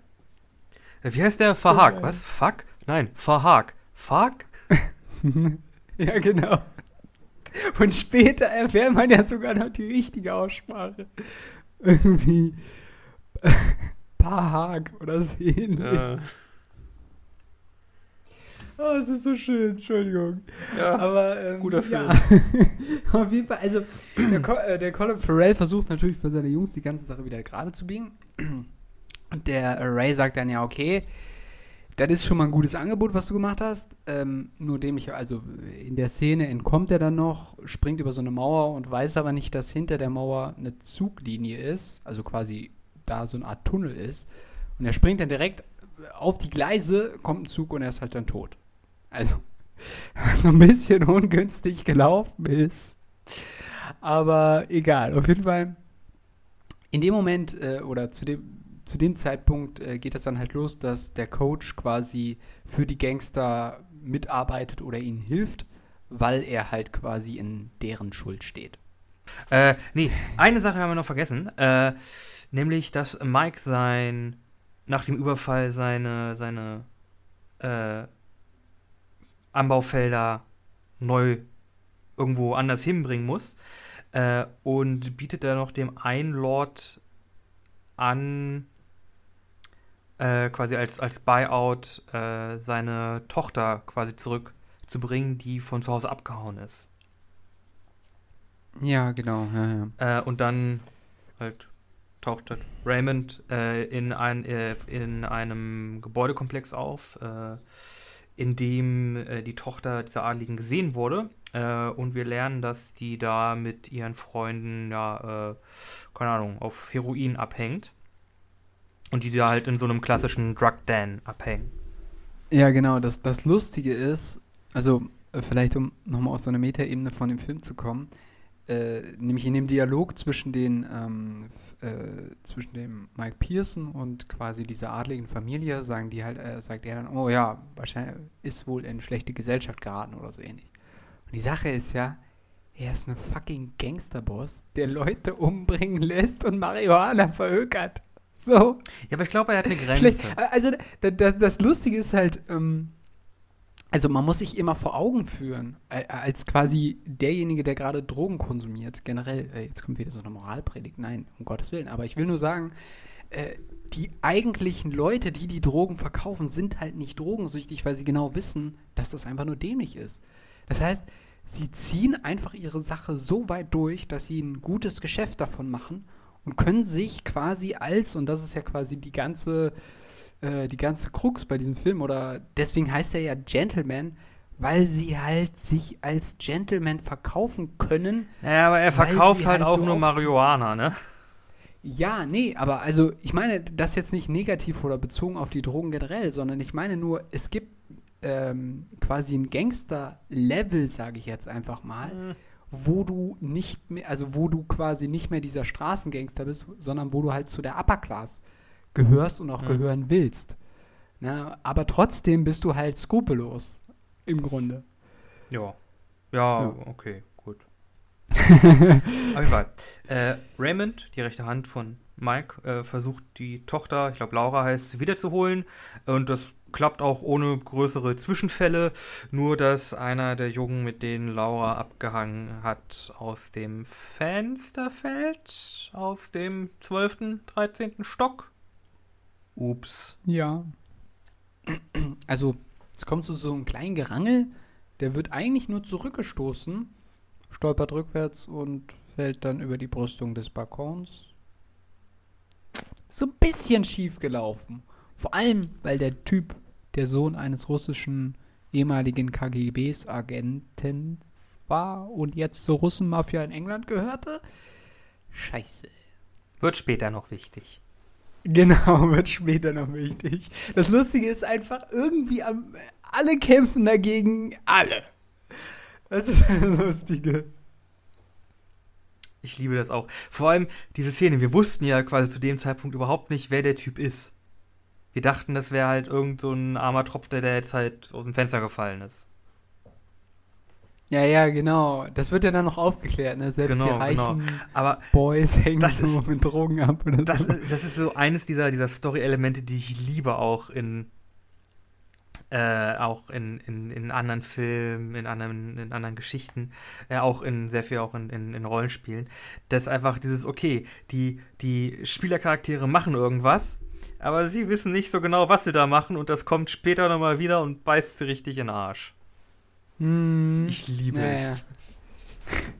Äh, Wie heißt der? Verhaag, was? Fuck? Nein, Verhaag. Fuck? ja, genau. Und später erfährt man ja sogar noch die richtige Aussprache. Irgendwie Pahag oder so ähnlich. Ja. Oh, es ist so schön, Entschuldigung. Ja, Aber ähm, guter Film. Ja. Auf jeden Fall, also der, Co äh, der Colin Farrell versucht natürlich für seine Jungs die ganze Sache wieder gerade zu biegen. Und der Ray sagt dann ja, okay, das ist schon mal ein gutes Angebot, was du gemacht hast. Ähm, nur ich, also in der Szene entkommt er dann noch, springt über so eine Mauer und weiß aber nicht, dass hinter der Mauer eine Zuglinie ist, also quasi da so eine Art Tunnel ist. Und er springt dann direkt auf die Gleise, kommt ein Zug und er ist halt dann tot. Also, so ein bisschen ungünstig gelaufen ist. Aber egal, auf jeden Fall. In dem Moment äh, oder zu dem, zu dem Zeitpunkt äh, geht es dann halt los, dass der Coach quasi für die Gangster mitarbeitet oder ihnen hilft, weil er halt quasi in deren Schuld steht. Äh, nee, eine Sache haben wir noch vergessen. Äh, nämlich, dass Mike sein, nach dem Überfall seine, seine, äh, Anbaufelder neu irgendwo anders hinbringen muss. Äh, und bietet da noch dem einen Lord an, äh, quasi als, als Buyout äh, seine Tochter quasi zurückzubringen, die von zu Hause abgehauen ist. Ja, genau, ja, Äh, und dann halt taucht Raymond äh, in, ein, äh, in einem Gebäudekomplex auf, in dem die Tochter dieser Adligen gesehen wurde. Und wir lernen, dass die da mit ihren Freunden, ja, keine Ahnung, auf Heroin abhängt. Und die da halt in so einem klassischen Drug-Dan abhängen. Ja, genau. Das, das Lustige ist, also äh, vielleicht um nochmal aus so einer Metaebene von dem Film zu kommen, äh, nämlich in dem Dialog zwischen den ähm, äh, zwischen dem Mike Pearson und quasi dieser adligen Familie sagen die halt, äh, sagt er dann, oh ja, wahrscheinlich ist wohl in schlechte Gesellschaft geraten oder so ähnlich. Und die Sache ist ja, er ist ein fucking Gangsterboss, der Leute umbringen lässt und Marihuana verhökert. So. Ja, aber ich glaube, er hat eine Schlecht. Grenze. Also das, das, das Lustige ist halt, ähm, also man muss sich immer vor Augen führen, äh, als quasi derjenige, der gerade Drogen konsumiert. Generell, äh, jetzt kommt wieder so eine Moralpredigt. Nein, um Gottes Willen. Aber ich will nur sagen, äh, die eigentlichen Leute, die die Drogen verkaufen, sind halt nicht drogensüchtig, weil sie genau wissen, dass das einfach nur dämlich ist. Das heißt, sie ziehen einfach ihre Sache so weit durch, dass sie ein gutes Geschäft davon machen und können sich quasi als, und das ist ja quasi die ganze, äh, die ganze Krux bei diesem Film, oder deswegen heißt er ja Gentleman, weil sie halt sich als Gentleman verkaufen können. Ja, aber er verkauft halt halt auch so nur Marihuana, ne? Ja, nee, aber also ich meine das jetzt nicht negativ oder bezogen auf die Drogen generell, sondern ich meine nur, es gibt ähm, quasi ein Gangster-Level, sage ich jetzt einfach mal, Mhm. Wo du nicht mehr, also wo du quasi nicht mehr dieser Straßengangster bist, sondern wo du halt zu der Upper Class gehörst und auch Mhm. gehören willst. Na, aber trotzdem bist du halt skrupellos, im Grunde. Ja. Ja, Ja. okay, gut. Auf jeden Fall. Äh, Raymond, die rechte Hand von Mike, äh, versucht die Tochter, ich glaube Laura heißt, wiederzuholen. Und das klappt auch ohne größere Zwischenfälle. Nur, dass einer der Jungen, mit denen Laura abgehangen hat, aus dem Fenster fällt. Aus dem 12., 13. Stock. Ups. Ja. Also, es kommt zu so einem kleinen Gerangel, der wird eigentlich nur zurückgestoßen, stolpert rückwärts und fällt dann über die Brüstung des Balkons. So ein bisschen schief gelaufen. Vor allem, weil der Typ der Sohn eines russischen ehemaligen KGBs-Agenten war und jetzt zur Russenmafia in England gehörte. Scheiße. Wird später noch wichtig. Genau, wird später noch wichtig. Das Lustige ist einfach, irgendwie am, alle kämpfen dagegen alle. Das ist das Lustige. Ich liebe das auch. Vor allem diese Szene. Wir wussten ja quasi zu dem Zeitpunkt überhaupt nicht, wer der Typ ist. Wir dachten, das wäre halt irgend so ein armer Tropf, der, der jetzt halt aus dem Fenster gefallen ist. Ja, ja, genau. Das wird ja dann noch aufgeklärt, ne? Selbst Genau, die reichen Aber Boys hängen Das so ist- mit Drogen ab oder das, so. das ist so eines dieser, dieser Story-Elemente, die ich liebe auch in äh, auch in, in, in anderen Filmen, in anderen, in anderen Geschichten, äh, auch in sehr viel auch in, in, in Rollenspielen, dass einfach dieses, okay, die, die Spielercharaktere machen irgendwas, aber sie wissen nicht so genau, was sie da machen und das kommt später nochmal wieder und beißt sie richtig in den Arsch. Hm. Ich liebe Ja, es.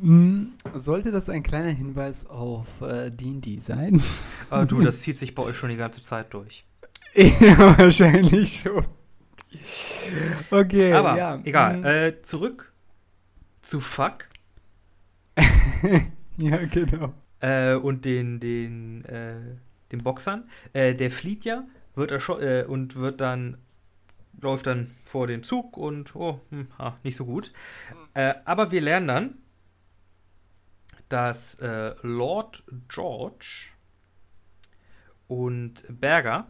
Hm, Sollte das ein kleiner Hinweis auf äh, D&D sein? Aber du, das zieht sich bei euch schon die ganze Zeit durch. ja, wahrscheinlich schon. Okay, Aber ja. egal. hm, Äh, zurück zu Fuck. ja, genau. Äh, und den, den, äh, den Boxern. Äh, der flieht ja, wird erscho äh, und wird dann, läuft dann vor den Zug und, oh, hm, ah, nicht so gut. Äh, aber wir lernen dann, dass äh, Lord George und Berger,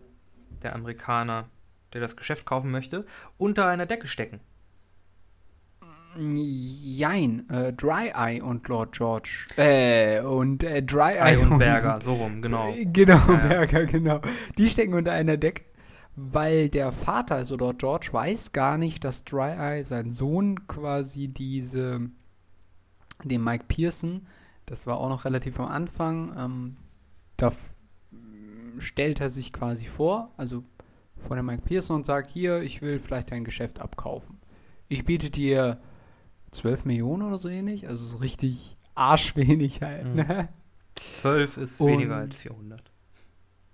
der Amerikaner, der das Geschäft kaufen möchte, unter einer Decke stecken. Jein, äh, Dry Eye und Lord George. Äh, und äh, Dry Eye und Berger, so rum, genau. Äh, Genau, Ja, ja. Berger, genau. Die stecken unter einer Decke, weil der Vater, also Lord George, weiß gar nicht, dass Dry Eye, sein Sohn, quasi diese, den Mike Pearson, das war auch noch relativ am Anfang, ähm, da stellt er sich quasi vor, also vor dem Mike Pearson und sagt, hier, ich will vielleicht dein Geschäft abkaufen. Ich biete dir 12 Millionen oder so ähnlich, also so richtig arschwenig halt, Mhm. ne? 12 ist Und- weniger als 400.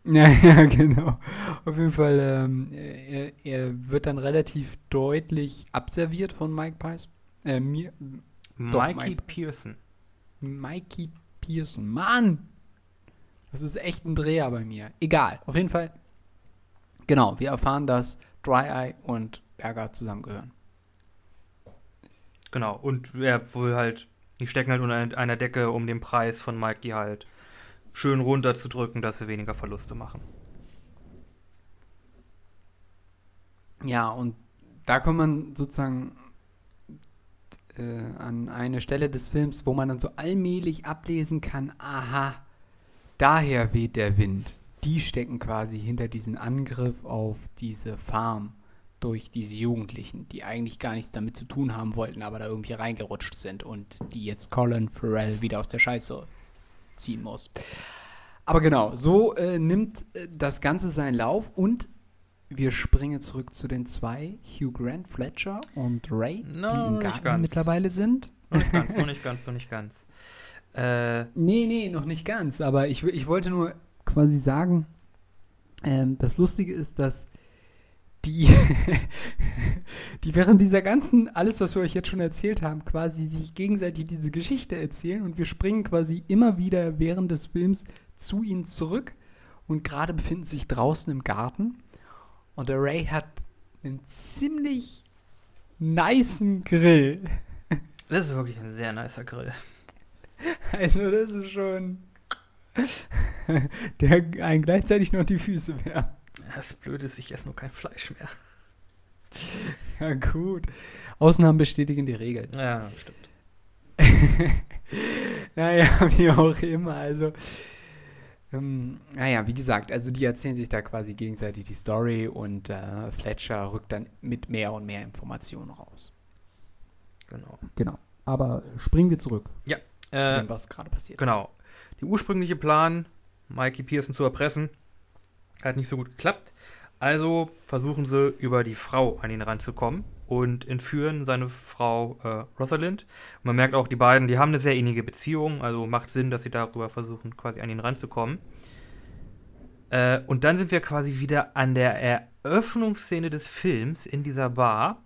Ja, ja, genau. Auf jeden Fall, ähm, er, er wird dann relativ deutlich abserviert von Mike Pies. Äh, mir, Doch, Mikey Mike. Pearson. Mikey Pearson. Mann! Das ist echt ein Dreher bei mir. Egal, auf jeden Fall. Genau, wir erfahren, dass Dry Eye und Berger zusammengehören. Genau, und er wohl halt, die stecken halt unter einer- Decke, um den Preis von Mikey halt schön runterzudrücken, dass sie weniger Verluste machen. Ja, und da kommt man sozusagen äh, an eine Stelle des Films, wo man dann so allmählich ablesen kann, aha, daher weht der Wind. Die stecken quasi hinter diesen Angriff auf diese Farm durch diese Jugendlichen, die eigentlich gar nichts damit zu tun haben wollten, aber da irgendwie reingerutscht sind und die jetzt Colin Farrell wieder aus der Scheiße ziehen muss. Aber genau, so äh, nimmt äh, das Ganze seinen Lauf und wir springen zurück zu den zwei, Hugh Grant, Fletcher und Ray, No, die im Garten mittlerweile sind. Noch nicht ganz, noch nicht ganz, noch nicht ganz. Äh, Nee, nee, noch nicht ganz, aber ich, ich wollte nur quasi sagen, ähm, das Lustige ist, dass die, die während dieser ganzen, alles, was wir euch jetzt schon erzählt haben, quasi sich gegenseitig diese Geschichte erzählen und wir springen quasi immer wieder während des Films zu ihnen zurück und gerade befinden sich draußen im Garten Und der Ray hat einen ziemlich nicen Grill. Das ist wirklich ein sehr nicer Grill. Also das ist schon... der einen gleichzeitig noch die Füße wärmt. Das Blöde ist, ich esse nur kein Fleisch mehr. Ja, gut. Ausnahmen bestätigen die Regel. Ja, stimmt. naja, wie auch immer. Also, ähm, naja, wie gesagt, also die erzählen sich da quasi gegenseitig die Story und äh, Fletcher rückt dann mit mehr und mehr Informationen raus. Genau. Genau. Aber springen wir zurück zu Äh, dem, was gerade passiert genau. Der ursprüngliche Plan, Mikey Pearson zu erpressen, hat nicht so gut geklappt. Also versuchen sie über die Frau an ihn ranzukommen und entführen seine Frau äh, Rosalind. Man merkt auch, die beiden, die haben eine sehr innige Beziehung, also macht Sinn, dass sie darüber versuchen, quasi an ihn ranzukommen. Äh, und dann sind wir quasi wieder an der Eröffnungsszene des Films in dieser Bar,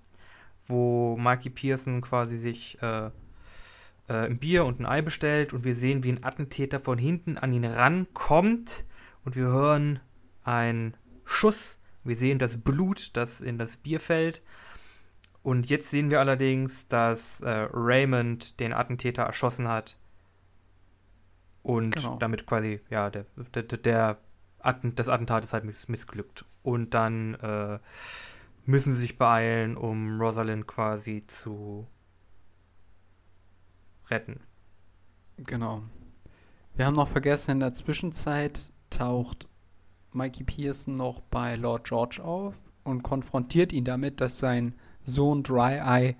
wo Mikey Pearson quasi sich äh, äh, ein Bier und ein Ei bestellt und wir sehen, wie ein Attentäter von hinten an ihn rankommt und wir hören einen Schuss. Wir sehen das Blut, das in das Bier fällt. Und jetzt sehen wir allerdings, dass äh, Raymond den Attentäter erschossen hat. Und Genau. damit quasi, ja, der, der, der Atten, das Attentat ist halt miss missglückt. Und dann äh, müssen sie sich beeilen, um Rosalind quasi zu retten. Genau. Wir haben noch vergessen, in der Zwischenzeit taucht Mikey Pearson noch bei Lord George auf und konfrontiert ihn damit, dass sein Sohn Dry Eye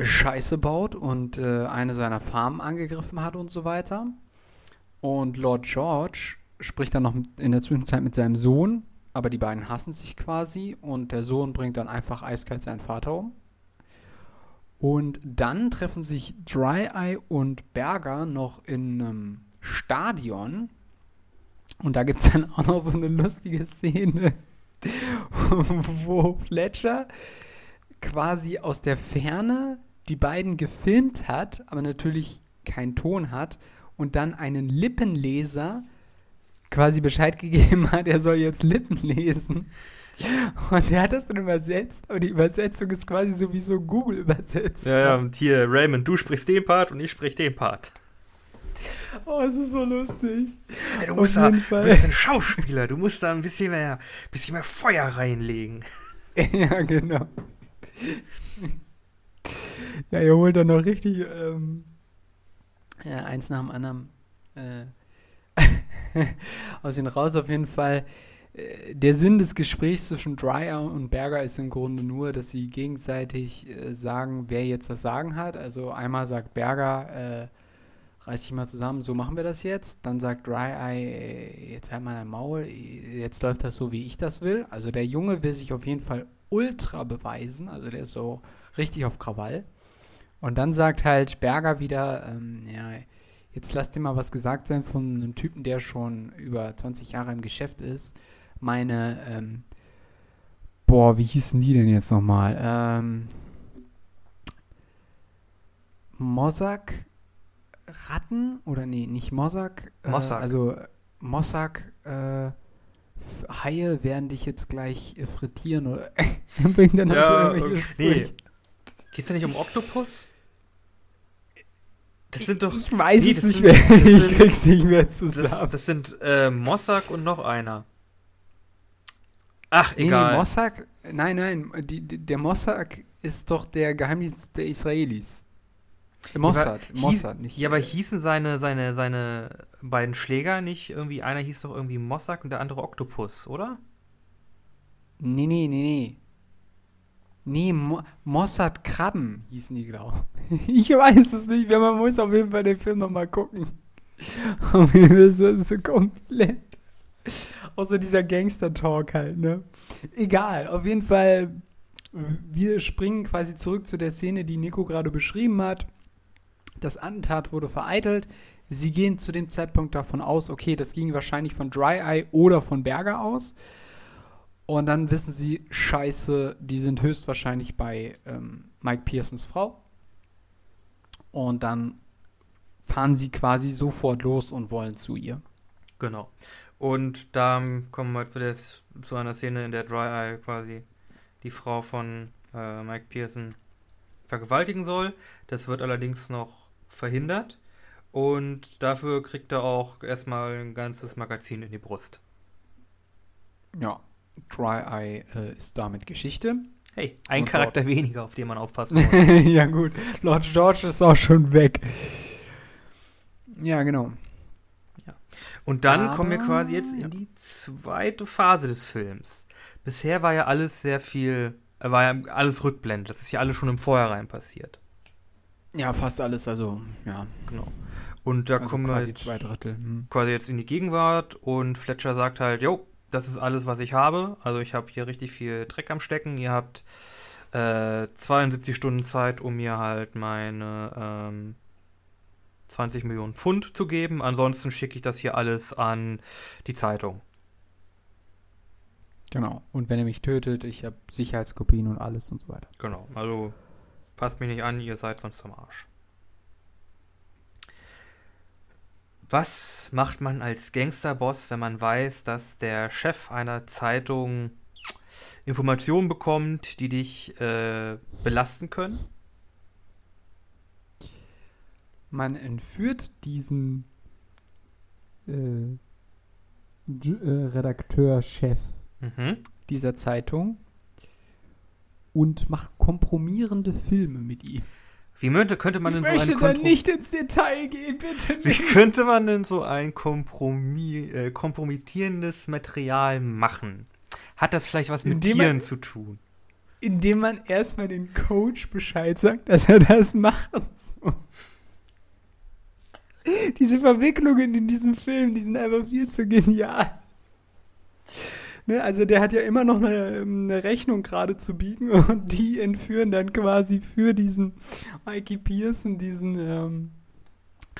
Scheiße baut und äh, eine seiner Farmen angegriffen hat und so weiter. Und Lord George spricht dann noch in der Zwischenzeit mit seinem Sohn, aber die beiden hassen sich quasi und der Sohn bringt dann einfach eiskalt seinen Vater um. Und dann treffen sich Dry Eye und Berger noch in einem Stadion. Und da gibt es dann auch noch so eine lustige Szene, wo Fletcher quasi aus der Ferne die beiden gefilmt hat, aber natürlich keinen Ton hat und dann einen Lippenleser quasi Bescheid gegeben hat, er soll jetzt Lippen lesen. Und der hat das dann übersetzt, aber die Übersetzung ist quasi sowieso Google übersetzt. Ja, ja, und hier, Raymond, du sprichst den Part und ich sprich den Part. Oh, es ist so lustig. Ja, du musst da, du bist ein Schauspieler, du musst da ein bisschen mehr, bisschen mehr Feuer reinlegen. ja, genau. Ja, ihr holt dann noch richtig ähm, ja, eins nach dem anderen äh, aus ihnen raus. Auf jeden Fall, äh, der Sinn des Gesprächs zwischen Dreyer und Berger ist im Grunde nur, dass sie gegenseitig äh, sagen, wer jetzt das Sagen hat. Also einmal sagt Berger, äh, reiß dich mal zusammen, so machen wir das jetzt. Dann sagt Dry Eye, jetzt halt mal dein Maul, jetzt läuft das so, wie ich das will. Also der Junge will sich auf jeden Fall ultra beweisen, also der ist so richtig auf Krawall. Und dann sagt halt Berger wieder, ähm, ja, jetzt lass dir mal was gesagt sein von einem Typen, der schon über 20 Jahre im Geschäft ist. Meine, ähm, boah, wie hießen die denn jetzt nochmal? Ähm, Mossack Ratten oder nee, nicht Mossack. Äh, Mossack. also Mossack äh, Haie werden dich jetzt gleich äh, frittieren oder bringt dann Ja, also irgendwelche nee. Sprüche. Geht's da nicht um Oktopus? Das sind doch. Ich weiß Nee, es nicht sind- mehr. das Ich sind- krieg's nicht mehr zusammen. Das, das sind äh, Mossack und noch einer. Ach, nee, egal. nee, Mossack, nein, nein, die, die, der Mossack ist doch der Geheimdienst der Israelis. Mossad, hieß- Mossad, nicht. ja, aber hießen seine, seine, seine beiden Schläger nicht irgendwie, einer hieß doch irgendwie Mossack und der andere Oktopus, oder? Nee, nee, nee, nee. Nee, Mo Mossad Krabben hießen die, glaube ich. Ich weiß es nicht man muss auf jeden Fall den Film nochmal gucken. Auf jeden Fall ist das so komplett. Außer dieser Gangster-Talk halt, ne? Egal, auf jeden Fall, wir springen quasi zurück zu der Szene, die Nico gerade beschrieben hat. Das Attentat wurde vereitelt. Sie gehen zu dem Zeitpunkt davon aus, okay, das ging wahrscheinlich von Dry Eye oder von Berger aus. Und dann wissen sie, scheiße, die sind höchstwahrscheinlich bei ähm, Mike Pearsons Frau. Und dann fahren sie quasi sofort los und wollen zu ihr. Genau. Und da kommen wir zu, des, zu einer Szene, in der Dry Eye quasi die Frau von äh, Mike Pearson vergewaltigen soll. Das wird allerdings noch verhindert. Und dafür kriegt er auch erstmal ein ganzes Magazin in die Brust. Ja, Dry Eye äh, ist damit Geschichte. Hey, ein Und Charakter Lord- weniger, auf den man aufpassen muss. ja, gut. Lord George ist auch schon weg. Ja, genau. Und dann Aber- kommen wir quasi jetzt in ja. die zweite Phase des Films. Bisher war ja alles sehr viel, äh, war ja alles Rückblende. Das ist ja alles schon im Vorhinein passiert. Ja, fast alles, also, ja. Genau. Und da also kommen wir quasi jetzt zwei Drittel. Hm. quasi jetzt in die Gegenwart und Fletcher sagt halt, jo, das ist alles, was ich habe. Also ich habe hier richtig viel Dreck am Stecken. Ihr habt äh, 72 Stunden Zeit, um mir halt meine ähm, 20 Millionen Pfund zu geben. Ansonsten schicke ich das hier alles an die Zeitung. Genau. Und wenn er mich tötet, ich habe Sicherheitskopien und alles und so weiter. Genau, also passt mich nicht an, ihr seid sonst zum Arsch. Was macht man als Gangsterboss, wenn man weiß, dass der Chef einer Zeitung Informationen bekommt, die dich äh, belasten können? Man entführt diesen äh, äh, Redakteurchef Mhm. dieser Zeitung und macht kompromierende Filme mit ihm. Wie könnte, könnte man denn so ein da Kontro- nicht ins Detail gehen, bitte Wie nicht. könnte man denn so ein Kompromi äh, kompromittierendes Material machen? Hat das vielleicht was mit Indem man- Tieren zu tun? Indem man erstmal den Coach Bescheid sagt, dass er das machen soll. Diese Verwicklungen in diesem Film, die sind einfach viel zu genial. Ne, also der hat ja immer noch eine, eine Rechnung gerade zu biegen und die entführen dann quasi für diesen Mikey Pearson, diesen ähm,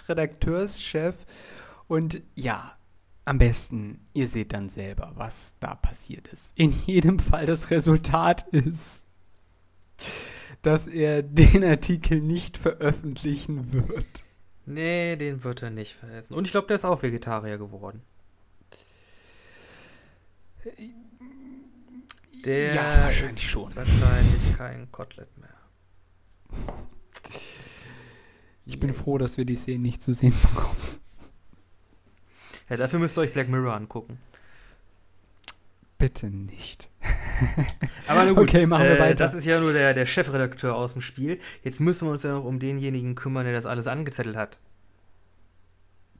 Redakteurschef. Und ja, am besten, ihr seht dann selber, was da passiert ist. In jedem Fall das Resultat ist, dass er den Artikel nicht veröffentlichen wird. Nee, den wird er nicht veressen. Und ich glaube, der ist auch Vegetarier geworden. Der ja, wahrscheinlich schon. Wahrscheinlich kein Kotelett mehr. Ich bin froh, dass wir die Szene nicht zu sehen bekommen. Ja, dafür müsst ihr euch Black Mirror angucken. Bitte nicht. Aber gut, Okay, machen wir äh, weiter. das ist ja nur der, der Chefredakteur aus dem Spiel. Jetzt müssen wir uns ja noch um denjenigen kümmern, der das alles angezettelt hat.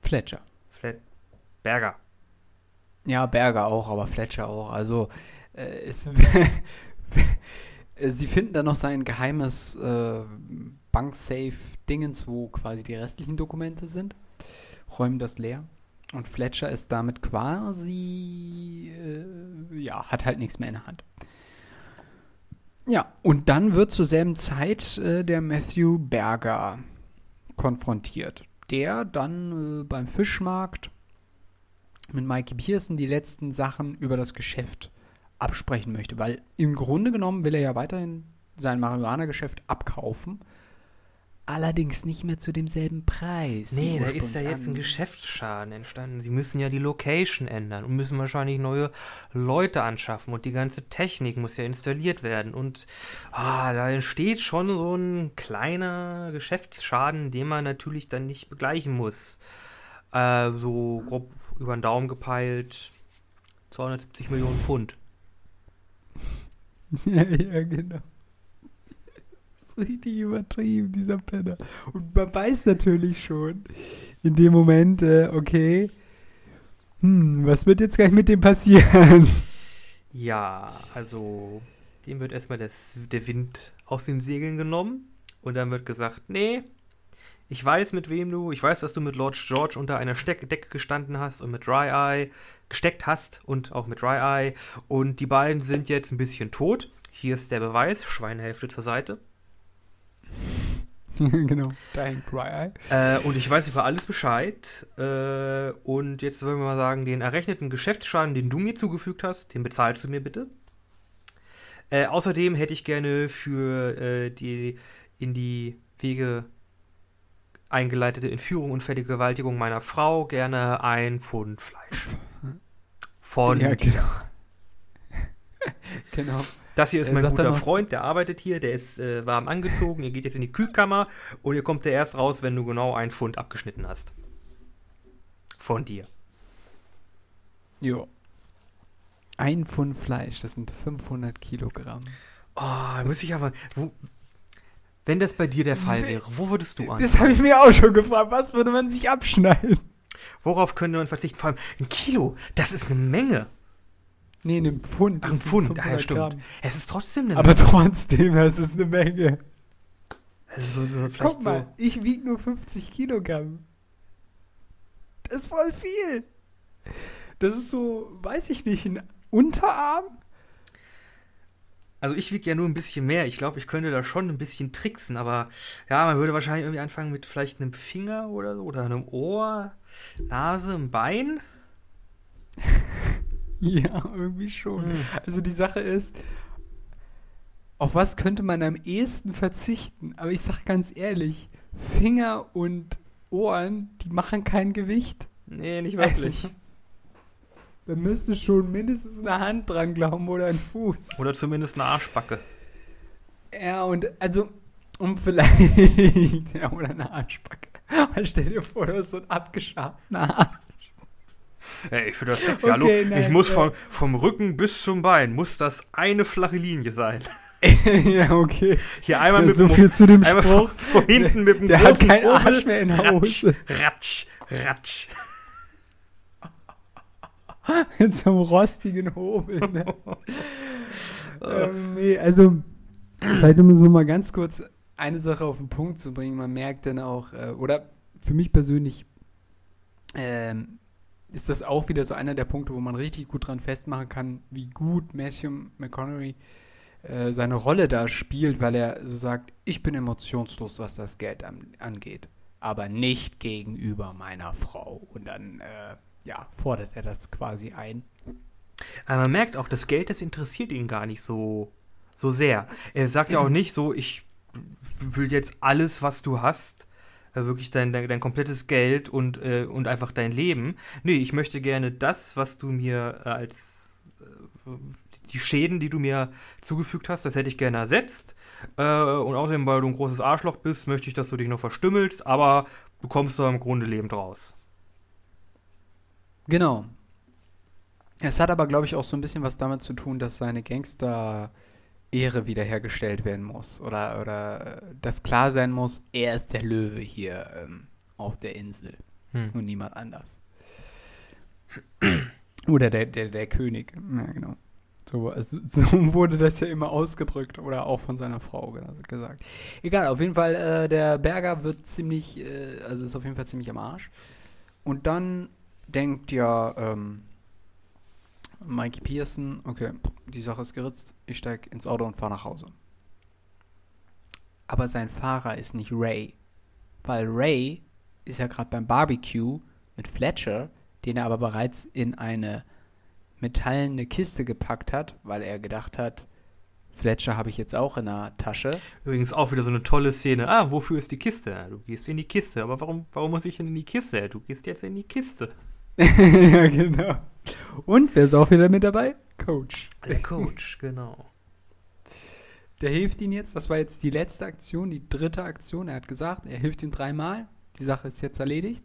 Fletcher. Flat Berger. Ja, Berger auch, aber Fletcher auch. Also, äh, es, sie finden dann noch sein geheimes äh, Banksafe-Dingens, wo quasi die restlichen Dokumente sind, räumen das leer. Und Fletcher ist damit quasi, äh, ja, hat halt nichts mehr in der Hand. Ja, und dann wird zur selben Zeit äh, der Matthew Berger konfrontiert, der dann äh, beim Fischmarkt mit Mikey Pearson die letzten Sachen über das Geschäft absprechen möchte, weil im Grunde genommen will er ja weiterhin sein Marihuana-Geschäft abkaufen, allerdings nicht mehr zu demselben Preis. Nee, da ist ja jetzt ein Geschäftsschaden entstanden. Sie müssen ja die Location ändern und müssen wahrscheinlich neue Leute anschaffen und die ganze Technik muss ja installiert werden. Und ah, da entsteht schon so ein kleiner Geschäftsschaden, den man natürlich dann nicht begleichen muss. Äh, so grob über den Daumen gepeilt 270 Millionen Pfund. ja, ja, genau. Das ist richtig übertrieben, dieser Penner. Und man weiß natürlich schon in dem Moment, äh, okay, hm, was wird jetzt gleich mit dem passieren? Ja, also dem wird erstmal das, der Wind aus den Segeln genommen und dann wird gesagt, nee, ich weiß mit wem du, ich weiß, dass du mit Lord George unter einer Steck Decke gestanden hast und mit Dry Eye gesteckt hast und auch mit Dry Eye und die beiden sind jetzt ein bisschen tot. Hier ist der Beweis, Schweinehälfte zur Seite. genau. Dying Dry Eye. Äh, und ich weiß über alles Bescheid. Äh, und jetzt wollen wir mal sagen, den errechneten Geschäftsschaden, den du mir zugefügt hast, den bezahlst du mir bitte. Äh, außerdem hätte ich gerne für äh, die in die Wege eingeleitete Entführung und Vergewaltigung meiner Frau gerne ein Pfund Fleisch. von ja, dir. genau. genau. Das hier ist mein guter Freund, der arbeitet hier, der ist äh, warm angezogen, ihr geht jetzt in die Kühlkammer und ihr kommt der erst raus, wenn du genau einen Pfund abgeschnitten hast. Von dir. Jo. Ein Pfund Fleisch, das sind 500 Kilogramm. Oh, muss ich aber. Wo, wenn das bei dir der Fall wäre, wo würdest du an? Das habe ich mir auch schon gefragt. Was würde man sich abschneiden? Worauf könnte man verzichten? Vor allem ein Kilo, das ist eine Menge. Nee, ein Pfund. Ach, ein Pfund, ah, ja, 500 stimmt. Gramm. Es ist trotzdem eine Aber trotzdem, das ist eine Menge. Also so, so, Guck mal, so. ich wiege nur 50 Kilogramm. Das ist voll viel. Das ist so, weiß ich nicht, ein Unterarm? Also ich wiege ja nur ein bisschen mehr. Ich glaube, ich könnte da schon ein bisschen tricksen, aber ja, man würde wahrscheinlich irgendwie anfangen mit vielleicht einem Finger oder so oder einem Ohr, Nase, einem Bein. Ja, irgendwie schon. Hm. Also die Sache ist, auf was könnte man am ehesten verzichten? Aber ich sag ganz ehrlich, Finger und Ohren, die machen kein Gewicht. Nee, nicht Also, da müsste schon mindestens eine Hand dran glauben oder ein Fuß. Oder zumindest eine Arschbacke. ja, und also, um vielleicht. ja, oder eine Arschbacke. Aber stell dir vor, du hast so einen abgeschabten Arsch. Ey, ich finde das sexy. Okay, Hallo, nein, ich muss ja. vom, vom Rücken bis zum Bein, muss das eine flache Linie sein. ja, okay. Hier einmal mit so dem viel zu dem einmal Spruch. von, hinten mit dem Der hat großen keinen Obel. Arsch mehr in der Ratsch, Hose. ratsch, ratsch. Mit so einem rostigen Hobel. Ne? ähm, nee, also, vielleicht um es nochmal ganz kurz eine Sache auf den Punkt zu bringen. Man merkt dann auch, äh, oder für mich persönlich ähm, ist das auch wieder so einer der Punkte, wo man richtig gut dran festmachen kann, wie gut Matthew McConaughey äh, seine Rolle da spielt, weil er so sagt, ich bin emotionslos, was das Geld an, angeht, aber nicht gegenüber meiner Frau. Und dann, äh, ja, fordert er das quasi ein. Aber man merkt auch, das Geld, das interessiert ihn gar nicht so, so sehr. Er sagt ja auch nicht so, ich will jetzt alles, was du hast, äh, wirklich dein, dein, dein komplettes Geld und, äh, und einfach dein Leben. Nee, ich möchte gerne das, was du mir äh, als äh, die Schäden, die du mir zugefügt hast, das hätte ich gerne ersetzt. Äh, und außerdem, weil du ein großes Arschloch bist, möchte ich, dass du dich noch verstümmelst, aber du kommst da im Grunde lebend raus. Genau. Es hat aber, glaube ich, auch so ein bisschen was damit zu tun, dass seine Gangster-Ehre wiederhergestellt werden muss. Oder, oder äh, dass klar sein muss, er ist der Löwe hier ähm, auf der Insel Hm. und niemand anders. Oder der, der, der König. Ja, genau. So, also, so wurde das ja immer ausgedrückt oder auch von seiner Frau ge- gesagt. Egal, auf jeden Fall, äh, der Berger wird ziemlich, äh, also ist auf jeden Fall ziemlich am Arsch. Und dann denkt ja ähm, Mikey Pearson, okay, die Sache ist geritzt, ich steig ins Auto und fahre nach Hause. Aber sein Fahrer ist nicht Ray, weil Ray ist ja gerade beim Barbecue mit Fletcher, den er aber bereits in eine metallene Kiste gepackt hat, weil er gedacht hat, Fletcher habe ich jetzt auch in der Tasche. Übrigens auch wieder so eine tolle Szene. Ah, wofür ist die Kiste? Du gehst in die Kiste. Aber warum, warum muss ich denn in die Kiste? Du gehst jetzt in die Kiste. ja, genau. Und wer ist auch wieder mit dabei? Coach. Der Coach, genau. Der hilft ihm jetzt. Das war jetzt die letzte Aktion, die dritte Aktion. Er hat gesagt, er hilft ihm dreimal. Die Sache ist jetzt erledigt.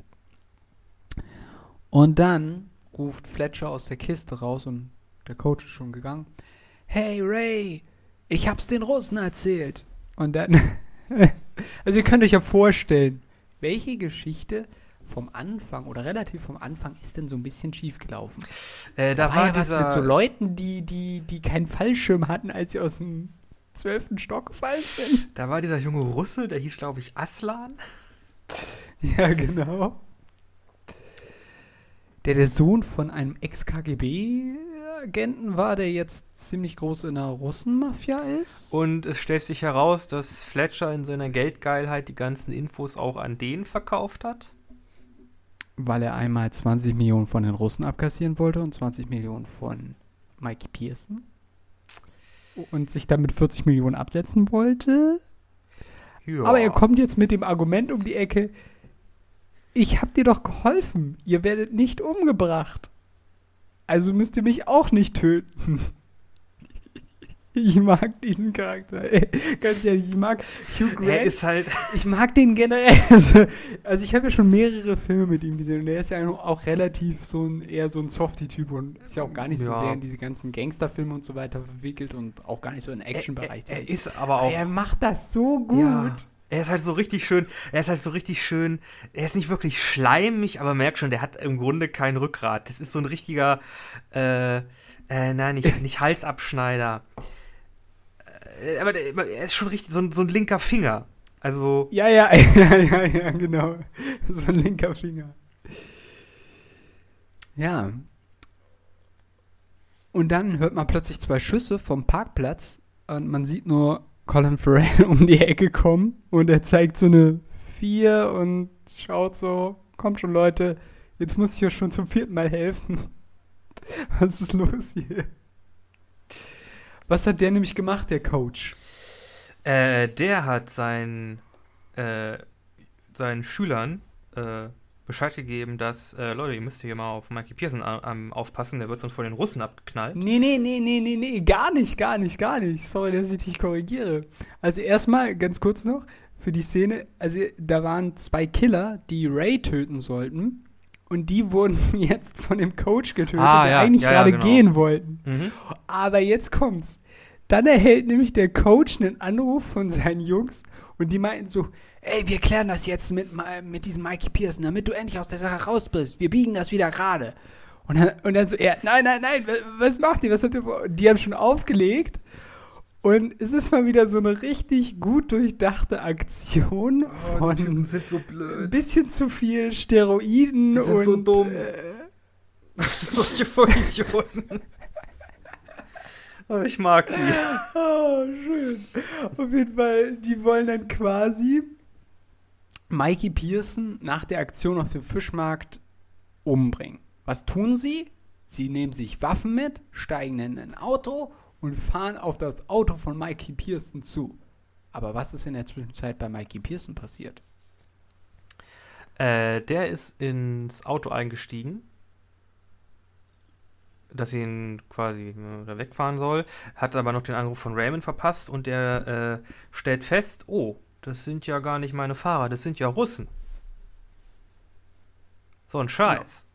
Und dann ruft Fletcher aus der Kiste raus und der Coach ist schon gegangen. Hey Ray, ich hab's den Russen erzählt. Und dann, also ihr könnt euch ja vorstellen, welche Geschichte vom Anfang oder relativ vom Anfang ist denn so ein bisschen schief gelaufen? Äh, da Da war ja was mit so Leuten, die, die, die keinen Fallschirm hatten, als sie aus dem zwölften Stock gefallen sind. da war dieser junge Russe, der hieß, glaube ich, Aslan. Ja, genau. Der der Sohn von einem Ex-KGB-Agenten war, der jetzt ziemlich groß in der Russenmafia ist. Und es stellt sich heraus, dass Fletcher in seiner Geldgeilheit die ganzen Infos auch an den verkauft hat. Weil er einmal 20 Millionen von den Russen abkassieren wollte und 20 Millionen von Mikey Pearson. Und sich damit 40 Millionen absetzen wollte. Ja. Aber er kommt jetzt mit dem Argument um die Ecke, ich hab dir doch geholfen, ihr werdet nicht umgebracht. also müsst ihr mich auch nicht töten. Ich mag diesen Charakter. Ey, ganz ehrlich, ich mag Hugh Grant. Er ist halt. Ich mag den generell. Also, also ich habe ja schon mehrere Filme mit ihm gesehen und er ist ja auch relativ so ein eher so ein Softie-Typ und ist ja auch gar nicht so Ja. sehr in diese ganzen Gangsterfilme und so weiter verwickelt und auch gar nicht so in den Action-Bereich. Er, er drin. ist aber auch. er macht das so gut. Ja. Er ist halt so richtig schön, er ist halt so richtig schön, er ist nicht wirklich schleimig, aber merkt schon, der hat im Grunde kein Rückgrat. Das ist so ein richtiger, äh, äh, nein, nicht, nicht Halsabschneider. Äh, aber er ist schon richtig, so ein, so ein linker Finger. Also, Ja, ja, ja, ja, ja, genau. So ein linker Finger. Ja. Und dann hört man plötzlich zwei Schüsse vom Parkplatz und man sieht nur Colin Farrell um die Ecke kommen und er zeigt so eine Vier und schaut so, kommt schon Leute, jetzt muss ich euch schon zum vierten Mal helfen. Was ist los hier? Was hat der nämlich gemacht, der Coach? äh, der hat seinen, äh, seinen Schülern, äh, Bescheid gegeben, dass, äh, Leute, ihr müsst hier mal auf Mikey Pearson ähm, aufpassen, der wird sonst von den Russen abgeknallt. Nee, nee, nee, nee, nee, nee, gar nicht, gar nicht, gar nicht. Sorry, dass ich dich korrigiere. Also erstmal, ganz kurz noch, für die Szene, also da waren zwei Killer, die Ray töten sollten. Und die wurden jetzt von dem Coach getötet, Ah, der ja, eigentlich ja, gerade genau. gehen wollten. Mhm. Aber jetzt kommt's. Dann erhält nämlich der Coach einen Anruf von seinen Jungs und die meinten so, ey, wir klären das jetzt mit, mit diesem Mikey Pearson, damit du endlich aus der Sache raus bist. Wir biegen das wieder gerade. Und dann, und dann so, er, nein, nein, nein, wa- was macht ihr? Was habt ihr vor? Die haben schon aufgelegt. Und es ist mal wieder so eine richtig gut durchdachte Aktion von sind so ein blöd. bisschen zu viel Steroiden Die sind und so dumm. Äh, Solche Vollidioten. Aber ich mag die. Oh, schön. Auf jeden Fall, die wollen dann quasi Mikey Pearson nach der Aktion auf dem Fischmarkt umbringen. Was tun sie? Sie nehmen sich Waffen mit, steigen in ein Auto und fahren auf das Auto von Mikey Pearson zu. Aber was ist in der Zwischenzeit bei Mikey Pearson passiert? Äh, der ist ins Auto eingestiegen, dass ihn quasi äh, wegfahren soll, hat aber noch den Anruf von Raymond verpasst und der äh, stellt fest, oh, das sind ja gar nicht meine Fahrer, das sind ja Russen. So ein Scheiß.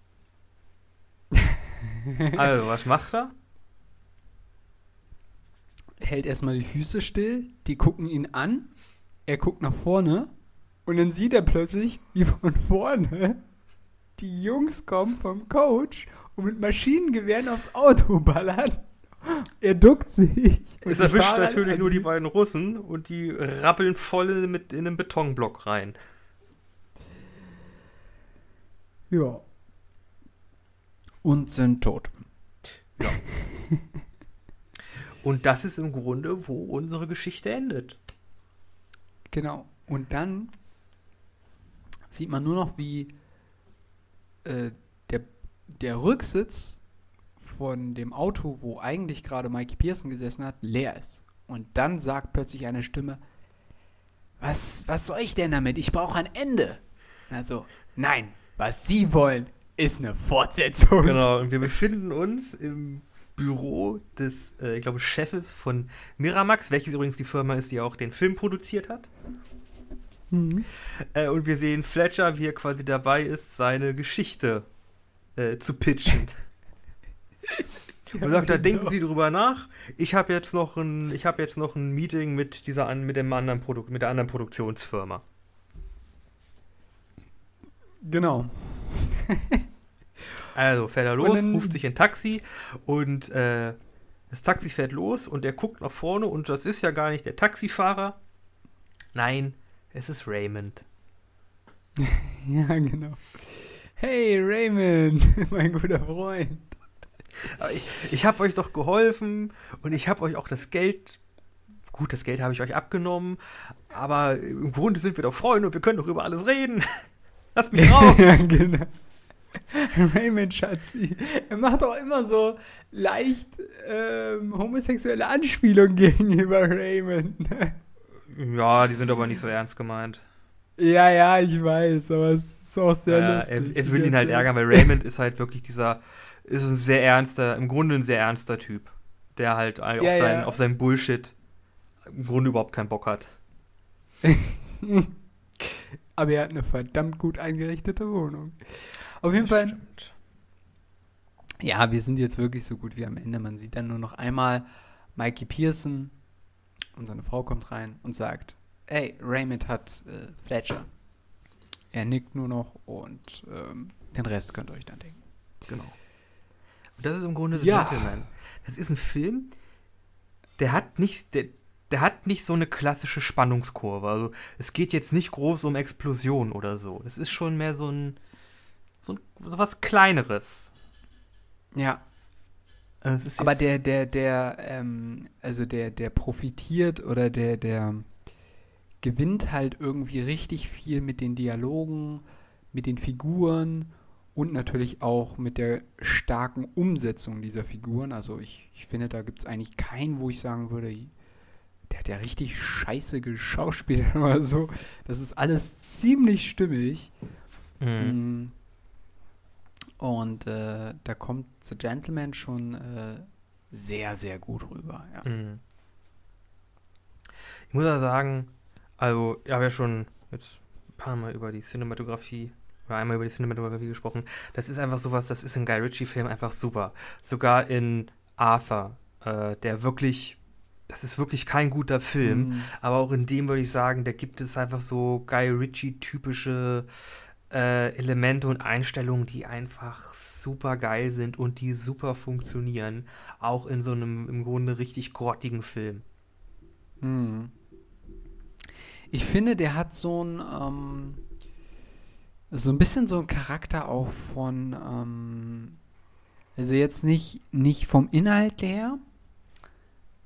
also, was macht er? Hält erstmal die Füße still, die gucken ihn an, er guckt nach vorne und dann sieht er plötzlich, wie von vorne die Jungs kommen vom Coach und mit Maschinengewehren aufs Auto ballern. Er duckt sich. Es erwischt Fahrer- natürlich also nur die beiden Russen und die rappeln voll mit in einen Betonblock rein. Ja. Und sind tot. Und das ist im Grunde, wo unsere Geschichte endet. Genau. Und dann sieht man nur noch, wie äh, der, der Rücksitz von dem Auto, wo eigentlich gerade Mikey Pearson gesessen hat, leer ist. Und dann sagt plötzlich eine Stimme, was, was soll ich denn damit? Ich brauche ein Ende. Also, nein, was Sie wollen, ist eine Fortsetzung. Genau, und wir befinden uns im Büro des, äh, ich glaube, Chefes von Miramax, welches übrigens die Firma ist, die auch den Film produziert hat. Mhm. Äh, und wir sehen Fletcher, wie er quasi dabei ist, seine Geschichte äh, zu pitchen. Und sagt, da denken Sie drüber nach. Ich habe jetzt noch ein, ich habe jetzt noch ein Meeting mit dieser, mit dem anderen Produkt, mit der anderen Produktionsfirma. Genau. Also fährt er los, ruft sich ein Taxi und äh, das Taxi fährt los und er guckt nach vorne und das ist ja gar nicht der Taxifahrer. Nein, es ist Raymond. Ja, genau. Hey, Raymond, mein guter Freund. Aber ich ich habe euch doch geholfen und ich habe euch auch das Geld. Gut, das Geld habe ich euch abgenommen, aber im Grunde sind wir doch Freunde und wir können doch über alles reden. Lass mich raus. ja, genau. Raymond Schatzi. Er macht auch immer so leicht ähm, homosexuelle Anspielungen gegenüber Raymond. ja, die sind aber nicht so ernst gemeint. ja, ja, ich weiß, aber es ist auch sehr Ja, lustig. er, er will ihn halt ärgern, weil Raymond ist halt wirklich dieser ist ein sehr ernster, im Grunde ein sehr ernster Typ, der halt auf, Ja, sein, ja. auf seinen Bullshit im Grunde überhaupt keinen Bock hat. Aber er hat eine verdammt gut eingerichtete Wohnung. Auf jeden Fall, Stimmt. ja, wir sind jetzt wirklich so gut wie am Ende. Man sieht dann nur noch einmal Mikey Pearson und seine Frau kommt rein und sagt, ey, Raymond hat äh, Fletcher. Er nickt nur noch und ähm, den Rest könnt ihr euch dann denken. Genau. Und das ist im Grunde The Ja. Gentleman. Das ist ein Film, der hat nicht, der, der hat nicht so eine klassische Spannungskurve. Also es geht jetzt nicht groß um Explosion oder so. Es ist schon mehr so ein, so, ein, so was Kleineres. Ja, Also aber der, der, der, ähm, also der, der profitiert oder der, der gewinnt halt irgendwie richtig viel mit den Dialogen, mit den Figuren und natürlich auch mit der starken Umsetzung dieser Figuren. Also ich, ich finde, da gibt es eigentlich keinen, wo ich sagen würde, der hat ja richtig scheiße geschauspielert oder so. Das ist alles ziemlich stimmig. Mhm. Und äh, da kommt The Gentleman schon äh, sehr, sehr gut rüber. Ja. Mhm. Ich muss ja sagen, also ich habe ja schon jetzt ein paar Mal über die Cinematografie oder einmal über die Cinematografie gesprochen. Das ist einfach sowas, das ist in Guy Ritchie-Film einfach super. Sogar in Arthur, äh, der wirklich, das ist wirklich kein guter Film, Mm. aber auch in dem würde ich sagen, da gibt es einfach so Guy Ritchie-typische äh, Elemente und Einstellungen, die einfach super geil sind und die super funktionieren. Auch in so einem im Grunde richtig grottigen Film. Mm. Ich finde, der hat so ein, ähm, so ein bisschen so ein Charakter auch von, ähm, also jetzt nicht, nicht vom Inhalt her,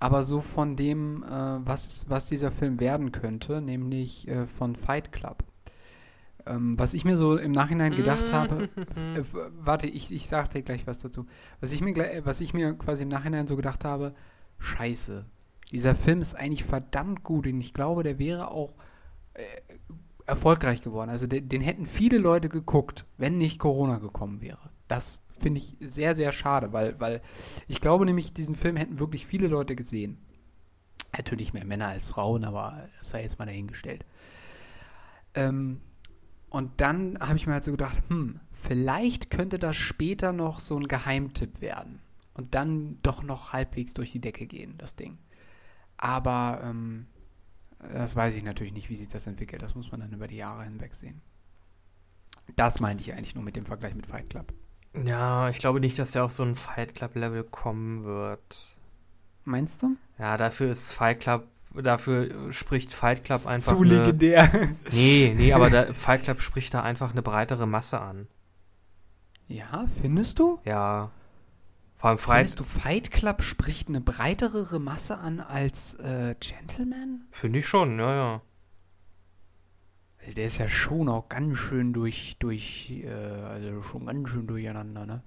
aber so von dem, äh, was, was dieser Film werden könnte, nämlich äh, von Fight Club. Ähm, was ich mir so im Nachhinein gedacht habe, äh, warte, ich, ich sag dir gleich was dazu. Was ich, mir, gle- was ich mir quasi im Nachhinein so gedacht habe, scheiße, dieser Film ist eigentlich verdammt gut und ich glaube, der wäre auch äh, erfolgreich geworden. Also den, den hätten viele Leute geguckt, wenn nicht Corona gekommen wäre. Das finde ich sehr, sehr schade, weil, weil ich glaube nämlich, diesen Film hätten wirklich viele Leute gesehen. Natürlich mehr Männer als Frauen, aber das sei jetzt mal dahingestellt. Ähm, und dann habe ich mir halt so gedacht, hm, vielleicht könnte das später noch so ein Geheimtipp werden. Und dann doch noch halbwegs durch die Decke gehen, das Ding. Aber ähm, das weiß ich natürlich nicht, wie sich das entwickelt. Das muss man dann über die Jahre hinweg sehen. Das meinte ich eigentlich nur mit dem Vergleich mit Fight Club. Ja, ich glaube nicht, dass der auf so ein Fight Club-Level kommen wird. Meinst du? Ja, dafür ist Fight Club, dafür spricht Fight Club einfach. Zu eine, legendär. Nee, nee, aber da, Fight Club spricht da einfach eine breitere Masse an. ja, findest du? Ja. Vor allem Fight, Findest du Fight Club spricht eine breitere Masse an als äh, Gentleman? finde ich schon, ja, ja. Der ist ja schon auch ganz schön durch, durch, äh, also schon ganz schön durcheinander, ne?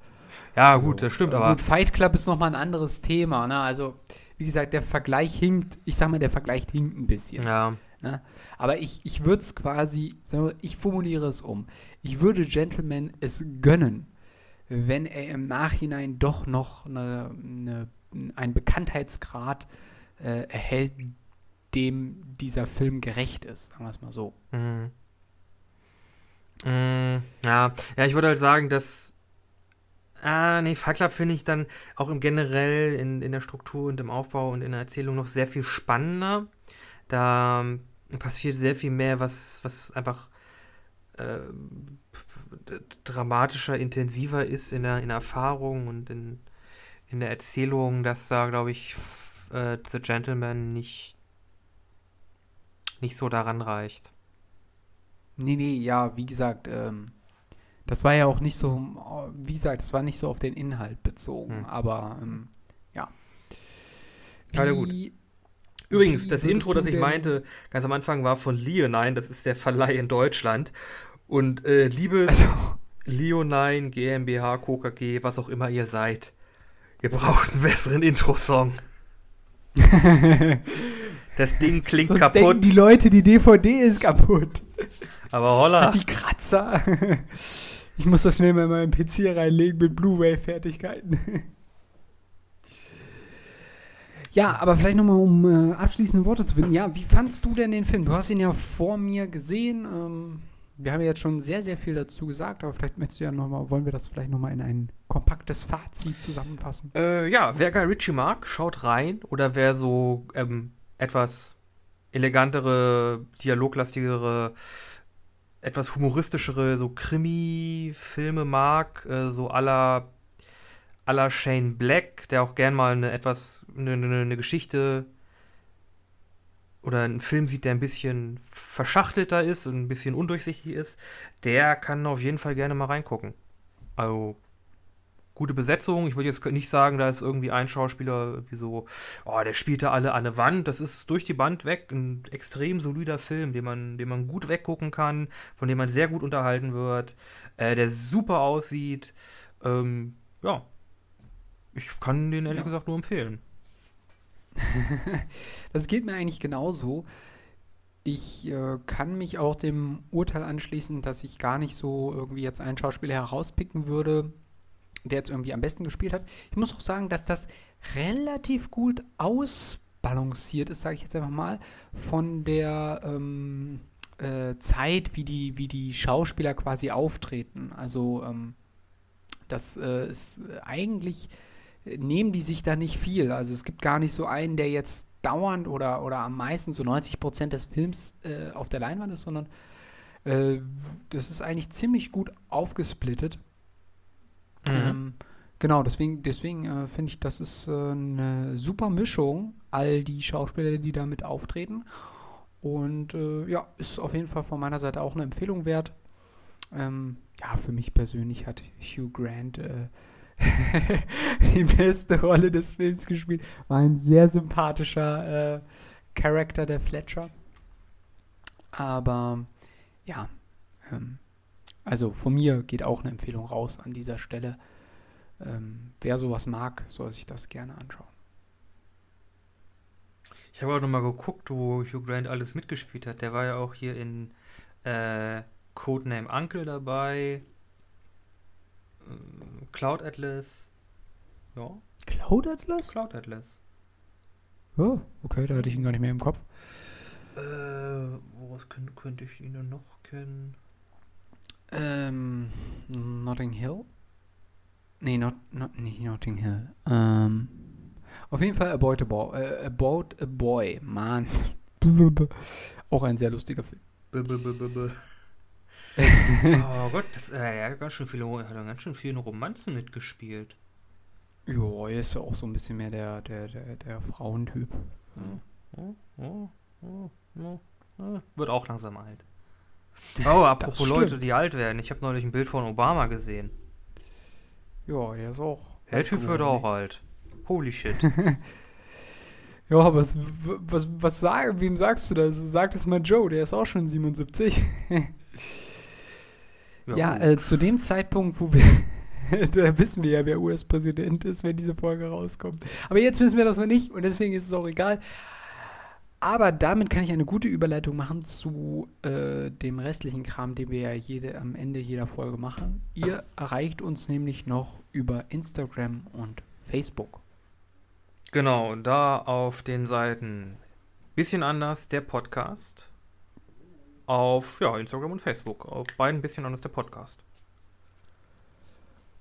Ja, gut, das stimmt, Äh, aber Gut, Fight Club ist nochmal ein anderes Thema, ne? Also, wie gesagt, der Vergleich hinkt, ich sag mal, der Vergleich hinkt ein bisschen. ja. Ne? Aber ich, ich würde es quasi, wir, ich formuliere es um. Ich würde Gentleman es gönnen, wenn er im Nachhinein doch noch eine, eine, einen Bekanntheitsgrad äh, erhält, dem dieser Film gerecht ist, sagen wir es mal so. Mhm. Mm, ja, ja, ich würde halt sagen, dass. Ah, nee, Fight Club finde ich dann auch im generell in, in der Struktur und im Aufbau und in der Erzählung noch sehr viel spannender. Da ähm, passiert sehr viel mehr, was, was einfach äh, dramatischer, intensiver ist in der, in der Erfahrung und in, in der Erzählung, dass da, glaube ich, äh, The Gentleman nicht, nicht so daran reicht. Nee, nee, ja, wie gesagt, ähm, das war ja auch nicht so, wie gesagt, das war nicht so auf den Inhalt bezogen, Hm. aber ähm, ja. Ja, ja, gut. Übrigens, das Intro, das ich meinte, ganz am Anfang war von Leonine, das ist der Verleih in Deutschland. Und äh, liebe Also, Leonine, GmbH, KKG, was auch immer ihr seid, ihr braucht einen besseren Intro-Song. Das Ding klingt sonst kaputt, denken die Leute, die DVD ist kaputt. aber holla. Hat die Kratzer. Ich muss das schnell mal in meinen PC reinlegen mit Blu-ray-Fertigkeiten. ja, aber vielleicht nochmal, um äh, abschließende Worte zu finden. Ja, wie fandst du denn den Film? Du hast ihn ja vor mir gesehen. Ähm, wir haben ja jetzt schon sehr, sehr viel dazu gesagt, aber vielleicht möchtest du ja nochmal, wollen wir das vielleicht nochmal in ein kompaktes Fazit zusammenfassen? Äh, ja, wer Guy Ritchie mag, schaut rein. Oder wer so ähm, etwas elegantere, dialoglastigere, etwas humoristischere, so Krimi-Filme mag, äh, so aller aller Shane Black, der auch gern mal eine etwas eine, eine, Geschichte oder einen Film sieht, der ein bisschen verschachtelter ist, ein bisschen undurchsichtig ist, der kann auf jeden Fall gerne mal reingucken. Also gute Besetzung. Ich würde jetzt nicht sagen, da ist irgendwie ein Schauspieler wie so, oh, der spielt da alle an der Wand. Das ist durch die Band weg ein extrem solider Film, den man, den man gut weggucken kann, von dem man sehr gut unterhalten wird, äh, der super aussieht. Ähm, ja, ich kann den ehrlich ja. gesagt nur empfehlen. das geht mir eigentlich genauso. Ich äh, kann mich auch dem Urteil anschließen, dass ich gar nicht so irgendwie jetzt einen Schauspieler herauspicken würde, der jetzt irgendwie am besten gespielt hat. Ich muss auch sagen, dass das relativ gut ausbalanciert ist, sage ich jetzt einfach mal, von der ähm, äh, Zeit, wie die, wie die Schauspieler quasi auftreten. Also ähm, das äh, ist eigentlich nehmen die sich da nicht viel. Also es gibt gar nicht so einen, der jetzt dauernd oder, oder am meisten so 90 Prozent des Films äh, auf der Leinwand ist, sondern äh, das ist eigentlich ziemlich gut aufgesplittet. Mhm. Ähm, genau, deswegen, deswegen äh, finde ich, das ist äh, eine super Mischung, all die Schauspieler, die damit auftreten. Und äh, ja, ist auf jeden Fall von meiner Seite auch eine Empfehlung wert. Ähm, ja, für mich persönlich hat Hugh Grant äh, die beste Rolle des Films gespielt. War ein sehr sympathischer äh, Charakter der Fletcher. Aber ja, ähm, also von mir geht auch eine Empfehlung raus an dieser Stelle. Ähm, wer sowas mag, soll sich das gerne anschauen. Ich habe auch nochmal geguckt, wo Hugh Grant alles mitgespielt hat. Der war ja auch hier in äh, Codename Uncle dabei. Cloud Atlas. Ja. Cloud Atlas? Cloud Atlas. Oh, okay, da hatte ich ihn gar nicht mehr im Kopf. Äh, woraus könnte, könnte ich ihn noch kennen? Ähm, Notting Hill? Nee, not, not, nicht Notting Hill. Ähm, auf jeden Fall About a Boy. Äh, About a Boy, Mann. Auch ein sehr lustiger Film. Oh Gott, das, äh, er hat ganz schön viele, hat ganz schön viele Romanzen mitgespielt. Ja, er ist ja auch so ein bisschen mehr der, der, der, der Frauentyp. Oh, oh, oh, Wird auch langsam alt. Oh, apropos Leute, die alt werden. Ich habe neulich ein Bild von Obama gesehen. Ja, er ist auch. Der Typ wird auch alt. Holy shit. ja, was, was, was sag, wem sagst du das? Sag das mal Joe, der ist auch schon 77. Ja, ja äh, zu dem Zeitpunkt, wo wir. da wissen wir ja, wer US-Präsident ist, wenn diese Folge rauskommt. Aber jetzt wissen wir das noch nicht und deswegen ist es auch egal. Aber damit kann ich eine gute Überleitung machen zu äh, dem restlichen Kram, den wir ja jede, am Ende jeder Folge machen. Ihr erreicht uns nämlich noch über Instagram und Facebook. Genau, da auf den Seiten bisschen anders der Podcast auf ja, Instagram und Facebook. Auf beiden ein bisschen anders der Podcast.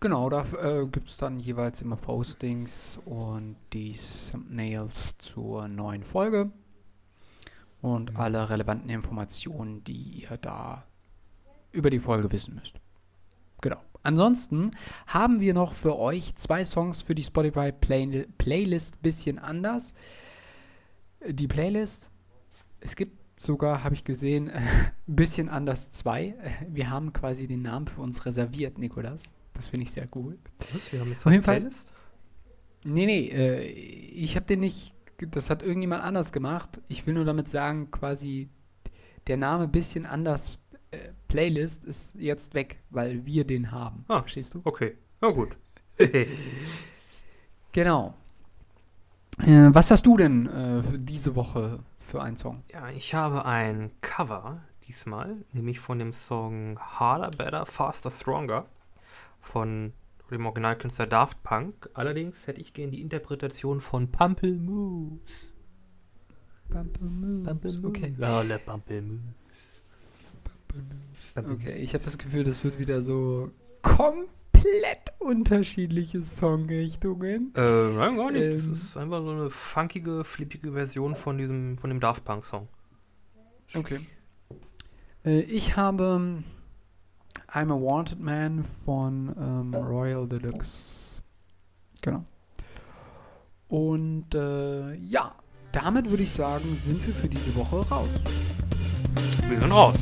Genau, da äh, gibt es dann jeweils immer Postings und die Thumbnails zur neuen Folge und mhm. alle relevanten Informationen, die ihr da über die Folge wissen müsst. Genau. Ansonsten haben wir noch für euch zwei Songs für die Spotify Play Playlist bisschen anders. Die Playlist, es gibt sogar, habe ich gesehen, ein bisschen anders zwei. Wir haben quasi den Namen für uns reserviert, Nikolas. Das finde ich sehr cool. Was? Wir haben jetzt Auf jeden Fall. Playlist? Nee, nee, äh, ich habe den nicht, das hat irgendjemand anders gemacht. Ich will nur damit sagen, quasi der Name bisschen anders äh, Playlist ist jetzt weg, weil wir den haben. Ah, verstehst du? Okay. Na gut. genau. Äh, was hast du denn äh, diese Woche für einen Song? Ja, ich habe ein Cover diesmal, nämlich von dem Song Harder, Better, Faster, Stronger von dem Originalkünstler Daft Punk. Allerdings hätte ich gerne die Interpretation von Pampelmoose. Pampelmoose. Okay. Lale Pampelmoose. Okay, ich habe das Gefühl, das wird wieder so komplett unterschiedliche Songrichtungen. Äh, nein, gar nicht. Ähm. das ist einfach so eine funkige, flippige Version von diesem, von dem Daft Punk Song. Okay. Äh, ich habe I'm a Wanted Man von ähm, Royal Deluxe. Genau. Und äh, ja, damit würde ich sagen, sind wir für diese Woche raus. Wir sind raus.